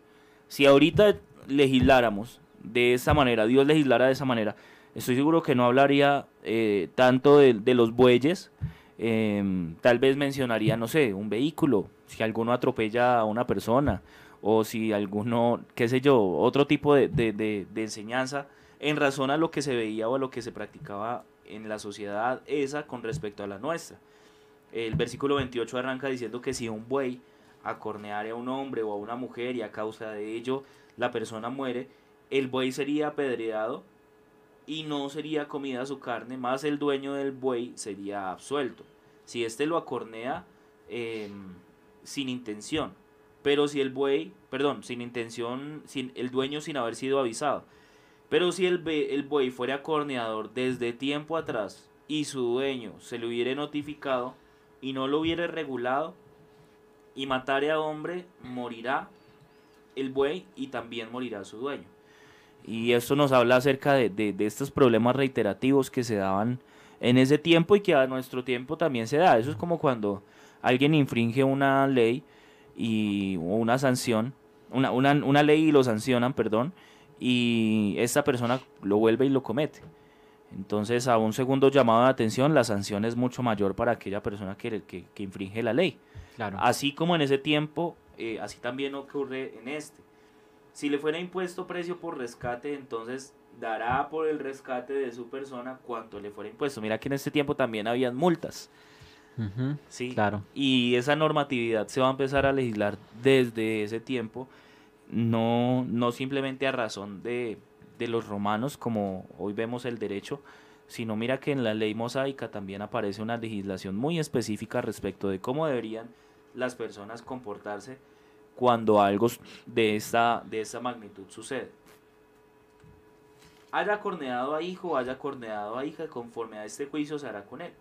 Si ahorita legisláramos de esa manera, Dios legislara de esa manera, estoy seguro que no hablaría eh, tanto de, los bueyes, em, tal vez mencionaría, no sé, un vehículo, si alguno atropella a una persona, o si alguno, qué sé yo, otro tipo de, de- de- de enseñanza en razón a lo que se veía o a lo que se practicaba en la sociedad esa con respecto a la nuestra. El versículo 28 arranca diciendo que si un buey acorneare a un hombre o a una mujer y a causa de ello la persona muere, el buey sería apedreado y no sería comida su carne, más el dueño del buey sería absuelto. Si éste lo acornea em, sin intención, pero si el buey, perdón, sin intención, sin el dueño sin haber sido avisado. Pero si el, el buey fuera acorneador desde tiempo atrás y su dueño se le hubiere notificado y no lo hubiere regulado y matare a hombre, morirá el buey y también morirá su dueño. Y esto nos habla acerca de, de- de estos problemas reiterativos que se daban en ese tiempo y que a nuestro tiempo también se da. Eso es como cuando alguien infringe una ley y o una sanción, una, una, una ley y lo sancionan, perdón, y esta persona lo vuelve y lo comete. Entonces, a un segundo llamado de atención, la sanción es mucho mayor para aquella persona que, que, que infringe la ley. Claro. Así como en ese tiempo, eh, así también ocurre en este. Si le fuera impuesto precio por rescate, entonces dará por el rescate de su persona cuanto le fuera impuesto. Mira que en este tiempo también habían multas. ¿sí? Claro. Y esa normatividad se va a empezar a legislar desde ese tiempo, no, no simplemente a razón de, de los romanos, como hoy vemos el derecho, sino mira que en la ley mosaica también aparece una legislación muy específica respecto de cómo deberían las personas comportarse cuando algo de esta, de esta magnitud sucede. Haya corneado a hijo, haya corneado a hija, conforme a este juicio se hará con él.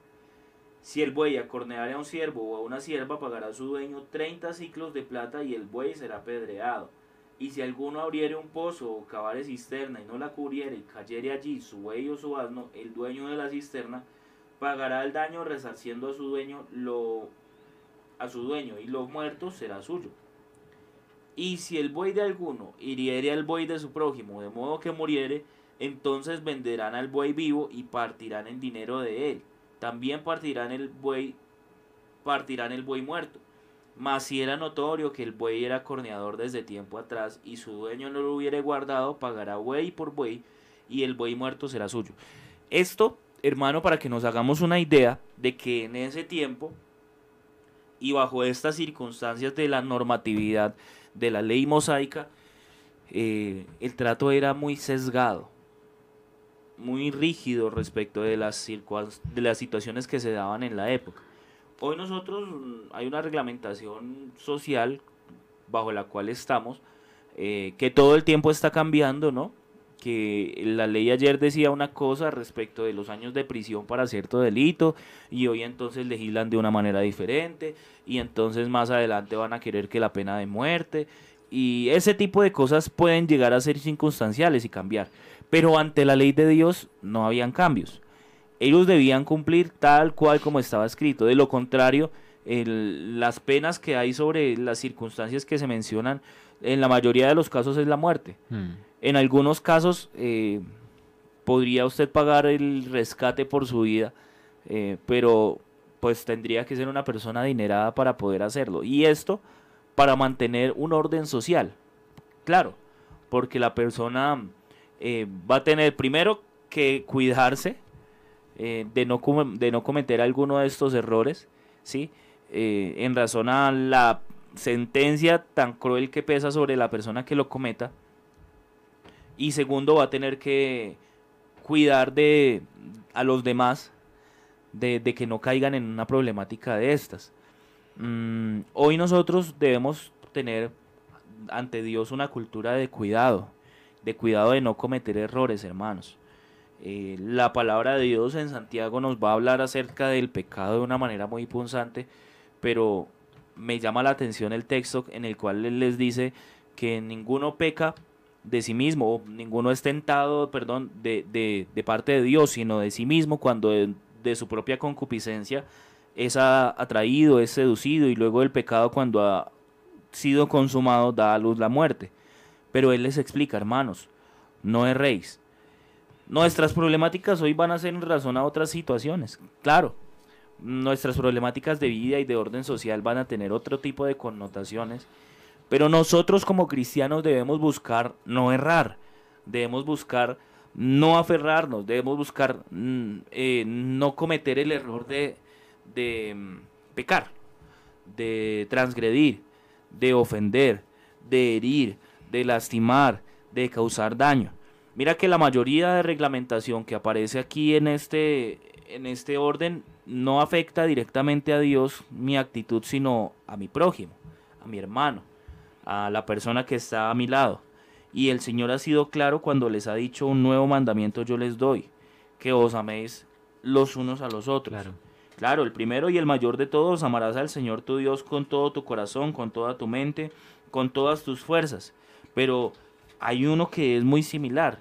Si el buey acorneare a un siervo o a una sierva, pagará a su dueño 30 ciclos de plata y el buey será apedreado. Y si alguno abriere un pozo o cavare cisterna y no la cubriere y cayere allí su buey o su asno, el dueño de la cisterna pagará el daño resarciendo a su dueño lo a su dueño y lo muerto será suyo. Y si el buey de alguno hiriere al buey de su prójimo, de modo que muriere, entonces venderán al buey vivo y partirán el dinero de él. También partirán el buey, partirán el buey muerto. Mas si era notorio que el buey era corneador desde tiempo atrás y su dueño no lo hubiere guardado, pagará buey por buey y el buey muerto será suyo. Esto, hermano, para que nos hagamos una idea de que en ese tiempo y bajo estas circunstancias de la normatividad de la ley mosaica, eh, el trato era muy sesgado, muy rígido respecto de las, de las situaciones que se daban en la época. Hoy nosotros mm, hay una reglamentación social bajo la cual estamos, eh, que todo el tiempo está cambiando, ¿no? Que la ley ayer decía una cosa respecto de los años de prisión para cierto delito y hoy entonces legislan de una manera diferente y entonces más adelante van a querer que la pena de muerte y ese tipo de cosas pueden llegar a ser circunstanciales y cambiar. Pero ante la ley de Dios no habían cambios. Ellos debían cumplir tal cual como estaba escrito. De lo contrario, el- las penas que hay sobre las circunstancias que se mencionan, en la mayoría de los casos es la muerte. Mm. En algunos casos eh, podría usted pagar el rescate por su vida, eh, pero pues tendría que ser una persona adinerada para poder hacerlo. Y esto para mantener un orden social. Claro, porque la persona eh, va a tener primero que cuidarse eh, de, no de no cometer alguno de estos errores, ¿sí? Eh, en razón a la sentencia tan cruel que pesa sobre la persona que lo cometa. Y segundo, va a tener que cuidar de a los demás de, que no caigan en una problemática de estas. Mm, hoy nosotros debemos tener ante Dios una cultura de cuidado, de cuidado de no cometer errores, hermanos. Eh, la palabra de Dios en Santiago nos va a hablar acerca del pecado de una manera muy punzante, pero me llama la atención el texto en el cual les dice que ninguno peca de sí mismo, ninguno es tentado, perdón, de, de- parte de Dios, sino de sí mismo cuando de, de su propia concupiscencia es atraído, es seducido y luego el pecado cuando ha sido consumado da a luz la muerte. Pero él les explica, hermanos, no erréis. Nuestras problemáticas hoy van a ser en razón a otras situaciones, claro. Nuestras problemáticas de vida y de orden social van a tener otro tipo de connotaciones, pero nosotros como cristianos debemos buscar no errar, debemos buscar no aferrarnos, debemos buscar mm, eh, no cometer el error de, de mm, pecar, de transgredir, de ofender, de herir, de lastimar, de causar daño. Mira que la mayoría de reglamentación que aparece aquí en este, en este orden no afecta directamente a Dios mi actitud, sino a mi prójimo, a mi hermano, a la persona que está a mi lado. Y el Señor ha sido claro cuando les ha dicho un nuevo mandamiento yo les doy, que os améis los unos a los otros. Claro. Claro, el primero y el mayor de todos, amarás al Señor tu Dios con todo tu corazón, con toda tu mente, con todas tus fuerzas. Pero hay uno que es muy similar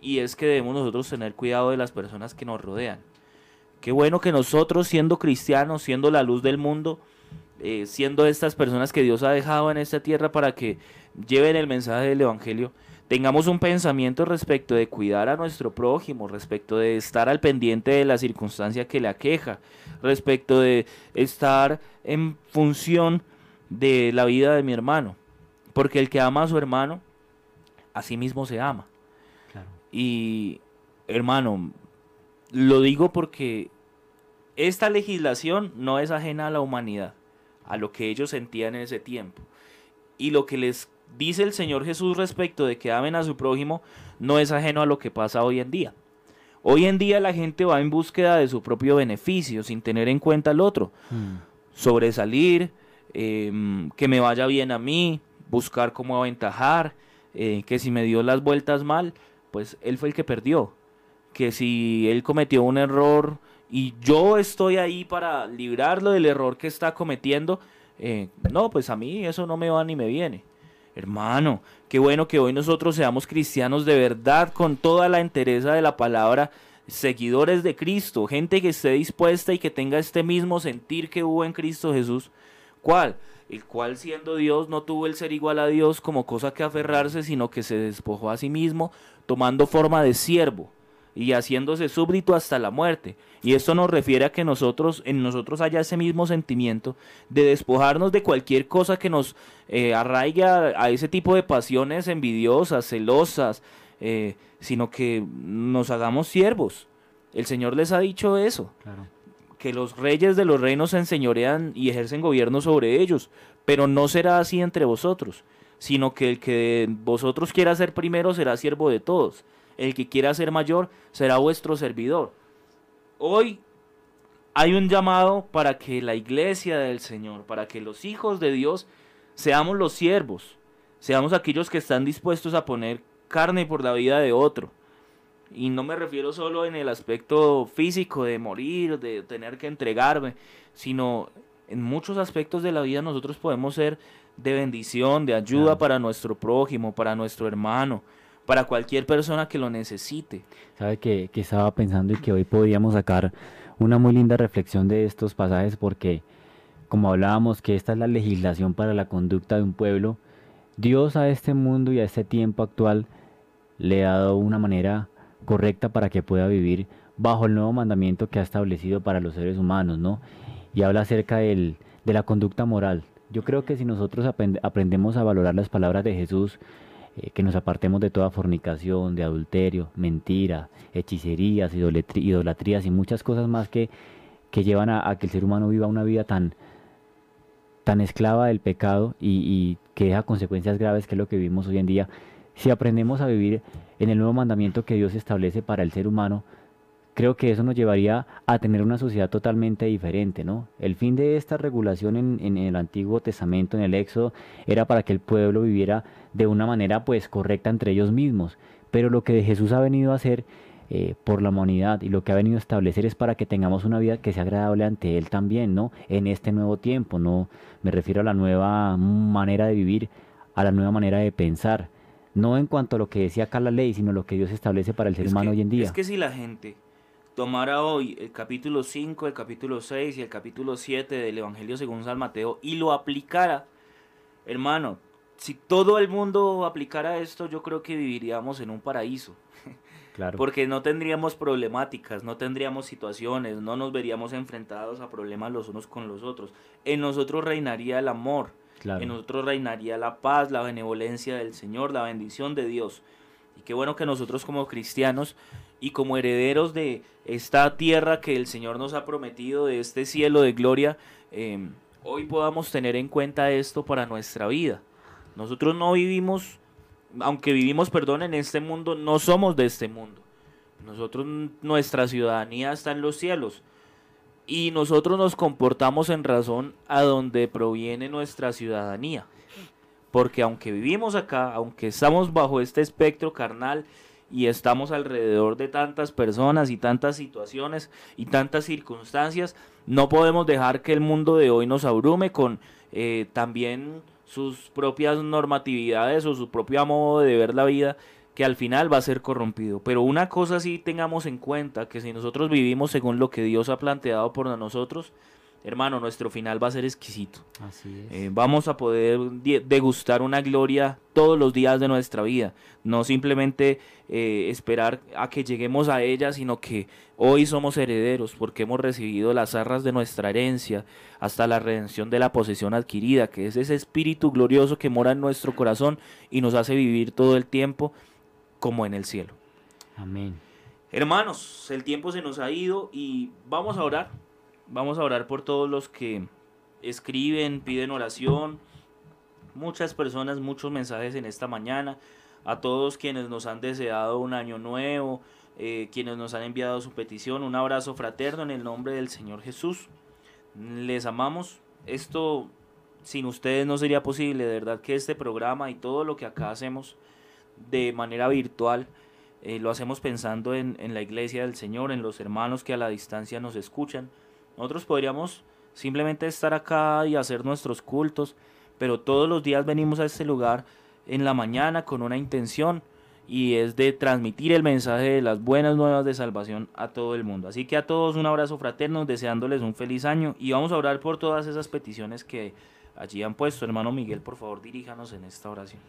y es que debemos nosotros tener cuidado de las personas que nos rodean. Qué bueno que nosotros, siendo cristianos, siendo la luz del mundo, eh, siendo estas personas que Dios ha dejado en esta tierra para que lleven el mensaje del Evangelio, tengamos un pensamiento respecto de cuidar a nuestro prójimo, respecto de estar al pendiente de la circunstancia que le aqueja, respecto de estar en función de la vida de mi hermano. Porque el que ama a su hermano, a sí mismo se ama. Claro. Y, hermano, lo digo porque esta legislación no es ajena a la humanidad, a lo que ellos sentían en ese tiempo. Y lo que les dice el Señor Jesús respecto de que amen a su prójimo no es ajeno a lo que pasa hoy en día. Hoy en día la gente va en búsqueda de su propio beneficio sin tener en cuenta al otro. Mm. Sobresalir, em, que me vaya bien a mí, buscar cómo aventajar, eh, que si me dio las vueltas mal, pues él fue el que perdió. Que si él cometió un error y yo estoy ahí para librarlo del error que está cometiendo, eh, no, pues a mí eso no me va ni me viene. Hermano, qué bueno que hoy nosotros seamos cristianos de verdad con toda la entereza de la palabra, seguidores de Cristo, gente que esté dispuesta y que tenga este mismo sentir que hubo en Cristo Jesús. ¿Cuál? El cual siendo Dios no tuvo el ser igual a Dios como cosa que aferrarse, sino que se despojó a sí mismo, tomando forma de siervo y haciéndose súbdito hasta la muerte. Y esto nos refiere a que nosotros, en nosotros haya ese mismo sentimiento de despojarnos de cualquier cosa que nos eh, arraigue a, a ese tipo de pasiones envidiosas, celosas, eh, sino que nos hagamos siervos. El Señor les ha dicho eso, Claro. que los reyes de los reinos se enseñorean y ejercen gobierno sobre ellos, pero no será así entre vosotros, sino que el que de vosotros quiera ser primero será siervo de todos, el que quiera ser mayor será vuestro servidor. Hoy hay un llamado para que la iglesia del Señor, para que los hijos de Dios seamos los siervos, seamos aquellos que están dispuestos a poner carne por la vida de otro. Y no me refiero solo en el aspecto físico de morir, de tener que entregarme, sino en muchos aspectos de la vida nosotros podemos ser de bendición, de ayuda para nuestro prójimo, para nuestro hermano, para cualquier persona que lo necesite. Sabe que, estaba pensando y que hoy podíamos sacar una muy linda reflexión de estos pasajes porque, como hablábamos, que esta es la legislación para la conducta de un pueblo, Dios a este mundo y a este tiempo actual le ha dado una manera correcta para que pueda vivir bajo el nuevo mandamiento que ha establecido para los seres humanos, ¿no? Y habla acerca del- de la conducta moral. Yo creo que si nosotros aprend- aprendemos a valorar las palabras de Jesús, eh, que nos apartemos de toda fornicación, de adulterio, mentira, hechicerías, idolatrías y muchas cosas más que, que llevan a, a que el ser humano viva una vida tan, tan esclava del pecado y, y que deja consecuencias graves que es lo que vivimos hoy en día. Si aprendemos a vivir en el nuevo mandamiento que Dios establece para el ser humano, creo que eso nos llevaría a tener una sociedad totalmente diferente, ¿no? El fin de esta regulación en, en el Antiguo Testamento, en el Éxodo, era para que el pueblo viviera de una manera pues correcta entre ellos mismos. Pero lo que Jesús ha venido a hacer eh, por la humanidad y lo que ha venido a establecer es para que tengamos una vida que sea agradable ante Él también, ¿no? En este nuevo tiempo, ¿no? Me refiero a la nueva manera de vivir, a la nueva manera de pensar. No en cuanto a lo que decía acá la ley, sino lo que Dios establece para el ser Es humano que- hoy en día. Es que si la gente tomara hoy el capítulo 5, el capítulo 6 y el capítulo 7 del Evangelio según San Mateo y lo aplicara, hermano, si todo el mundo aplicara esto, yo creo que viviríamos en un paraíso. [LAUGHS] Claro. Porque no tendríamos problemáticas, no tendríamos situaciones, no nos veríamos enfrentados a problemas los unos con los otros. En nosotros reinaría el amor, Claro. en nosotros reinaría la paz, la benevolencia del Señor, la bendición de Dios. Y qué bueno que nosotros como cristianos y como herederos de esta tierra que el Señor nos ha prometido, de este cielo de gloria, eh, hoy podamos tener en cuenta esto para nuestra vida. Nosotros no vivimos, aunque vivimos, perdón, en este mundo, no somos de este mundo. Nosotros, nuestra ciudadanía está en los cielos. Y nosotros nos comportamos en razón a donde proviene nuestra ciudadanía. Porque aunque vivimos acá, aunque estamos bajo este espectro carnal y estamos alrededor de tantas personas y tantas situaciones y tantas circunstancias, no podemos dejar que el mundo de hoy nos abrume con eh, también sus propias normatividades o su propio modo de ver la vida que al final va a ser corrompido. Pero una cosa sí tengamos en cuenta, que si nosotros vivimos según lo que Dios ha planteado por nosotros, hermano, nuestro final va a ser exquisito. Así es. Eh, vamos a poder degustar una gloria todos los días de nuestra vida. No simplemente eh, esperar a que lleguemos a ella, sino que hoy somos herederos porque hemos recibido las arras de nuestra herencia hasta la redención de la posesión adquirida, que es ese espíritu glorioso que mora en nuestro corazón y nos hace vivir todo el tiempo como en el cielo. Amén. Hermanos, el tiempo se nos ha ido y vamos a orar. Vamos a orar por todos los que escriben, piden oración. Muchas personas, muchos mensajes en esta mañana. A todos quienes nos han deseado un año nuevo, eh, quienes nos han enviado su petición. Un abrazo fraterno en el nombre del Señor Jesús. Les amamos. Esto sin ustedes no sería posible. De verdad que este programa y todo lo que acá hacemos de manera virtual eh, lo hacemos pensando en, en la iglesia del Señor, en los hermanos que a la distancia nos escuchan. Nosotros podríamos simplemente estar acá y hacer nuestros cultos, pero todos los días venimos a este lugar en la mañana con una intención y es de transmitir el mensaje de las buenas nuevas de salvación a todo el mundo. Así que a todos un abrazo fraterno, deseándoles un feliz año y vamos a orar por todas esas peticiones que allí han puesto. Hermano Miguel, por favor, diríjanos en esta oración.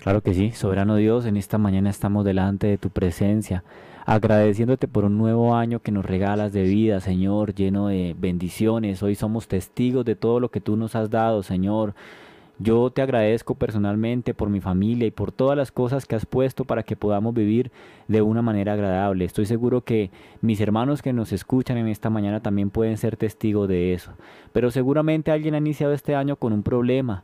Claro que sí, soberano Dios, en esta mañana estamos delante de tu presencia, agradeciéndote por un nuevo año que nos regalas de vida, Señor, lleno de bendiciones. Hoy somos testigos de todo lo que tú nos has dado, Señor. Yo te agradezco personalmente por mi familia y por todas las cosas que has puesto para que podamos vivir de una manera agradable. Estoy seguro que mis hermanos que nos escuchan en esta mañana también pueden ser testigos de eso. Pero seguramente alguien ha iniciado este año con un problema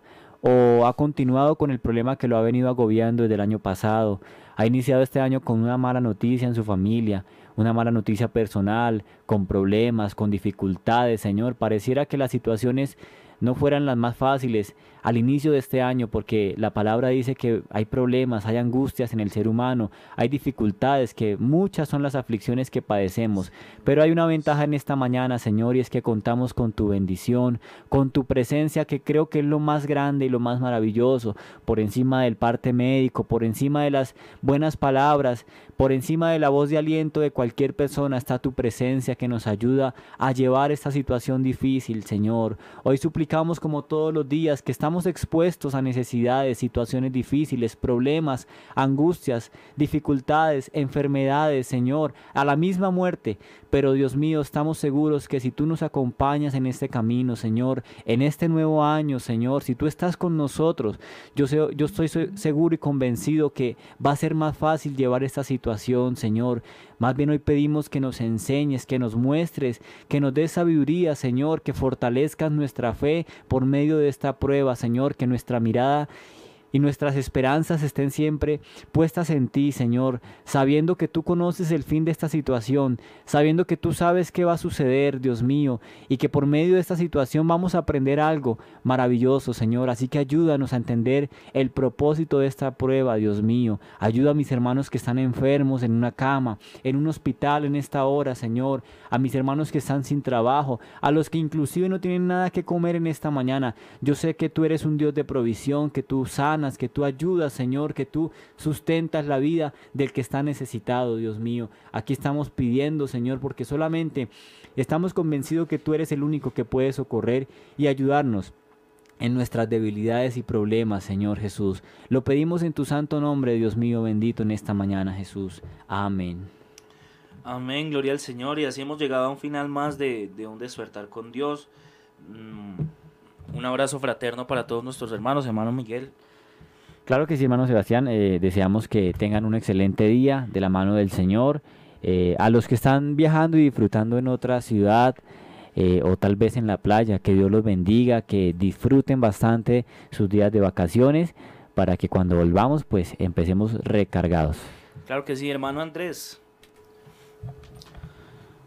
o ha continuado con el problema que lo ha venido agobiando desde el año pasado. Ha iniciado este año con una mala noticia en su familia, una mala noticia personal, con problemas, con dificultades, Señor. Pareciera que las situaciones no fueran las más fáciles al inicio de este año, porque la palabra dice que hay problemas, hay angustias en el ser humano, hay dificultades, que muchas son las aflicciones que padecemos. Pero hay una ventaja en esta mañana, Señor, y es que contamos con tu bendición, con tu presencia, que creo que es lo más grande y lo más maravilloso, por encima del parte médico, por encima de las buenas palabras, por encima de la voz de aliento de cualquier persona está tu presencia que nos ayuda a llevar esta situación difícil, Señor. Hoy suplicamos como todos los días que estamos expuestos a necesidades, situaciones difíciles, problemas, angustias, dificultades, enfermedades, Señor, a la misma muerte. Pero Dios mío, estamos seguros que si tú nos acompañas en este camino, Señor, en este nuevo año, Señor, si tú estás con nosotros, yo, sé- yo estoy se- seguro y convencido que va a ser más fácil llevar esta situación, Señor. Más bien hoy pedimos que nos enseñes, que nos muestres, que nos des sabiduría, Señor, que fortalezcas nuestra fe por medio de esta prueba, Señor, que nuestra mirada y nuestras esperanzas estén siempre puestas en ti, Señor, sabiendo que tú conoces el fin de esta situación, sabiendo que tú sabes qué va a suceder, Dios mío, y que por medio de esta situación vamos a aprender algo maravilloso, Señor. Así que ayúdanos a entender el propósito de esta prueba, Dios mío. Ayuda a mis hermanos que están enfermos en una cama, en un hospital en esta hora, Señor. A mis hermanos que están sin trabajo, a los que inclusive no tienen nada que comer en esta mañana. Yo sé que tú eres un Dios de provisión, que tú que tú ayudas, Señor, que tú sustentas la vida del que está necesitado, Dios mío. Aquí estamos pidiendo, Señor, porque solamente estamos convencidos que tú eres el único que puede socorrer y ayudarnos en nuestras debilidades y problemas, Señor Jesús. Lo pedimos en tu santo nombre, Dios mío bendito, en esta mañana, Jesús. Amén. Amén, gloria al Señor. Y así hemos llegado a un final más de, de un despertar con Dios. Mm, un abrazo fraterno para todos nuestros hermanos, hermano Miguel. Claro que sí, hermano Sebastián. eh, deseamos que tengan un excelente día de la mano del Señor. Eh, a los que están viajando y disfrutando en otra ciudad eh, o tal vez en la playa, que Dios los bendiga, que disfruten bastante sus días de vacaciones para que cuando volvamos pues empecemos recargados. Claro que sí, hermano Andrés.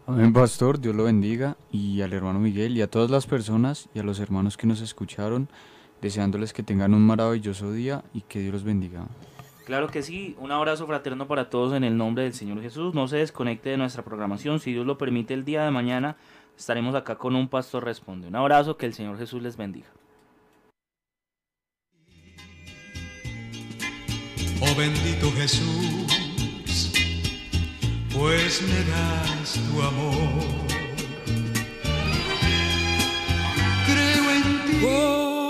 Amén, pastor, Dios lo bendiga y al hermano Miguel y a todas las personas y a los hermanos que nos escucharon, deseándoles que tengan un maravilloso día y que Dios los bendiga. Claro que sí, un abrazo fraterno para todos en el nombre del Señor Jesús. No se desconecte de nuestra programación. Si Dios lo permite, el día de mañana estaremos acá con un pastor responde. Un abrazo, que el Señor Jesús les bendiga. Oh bendito Jesús, pues me das tu amor. Creo en ti. Por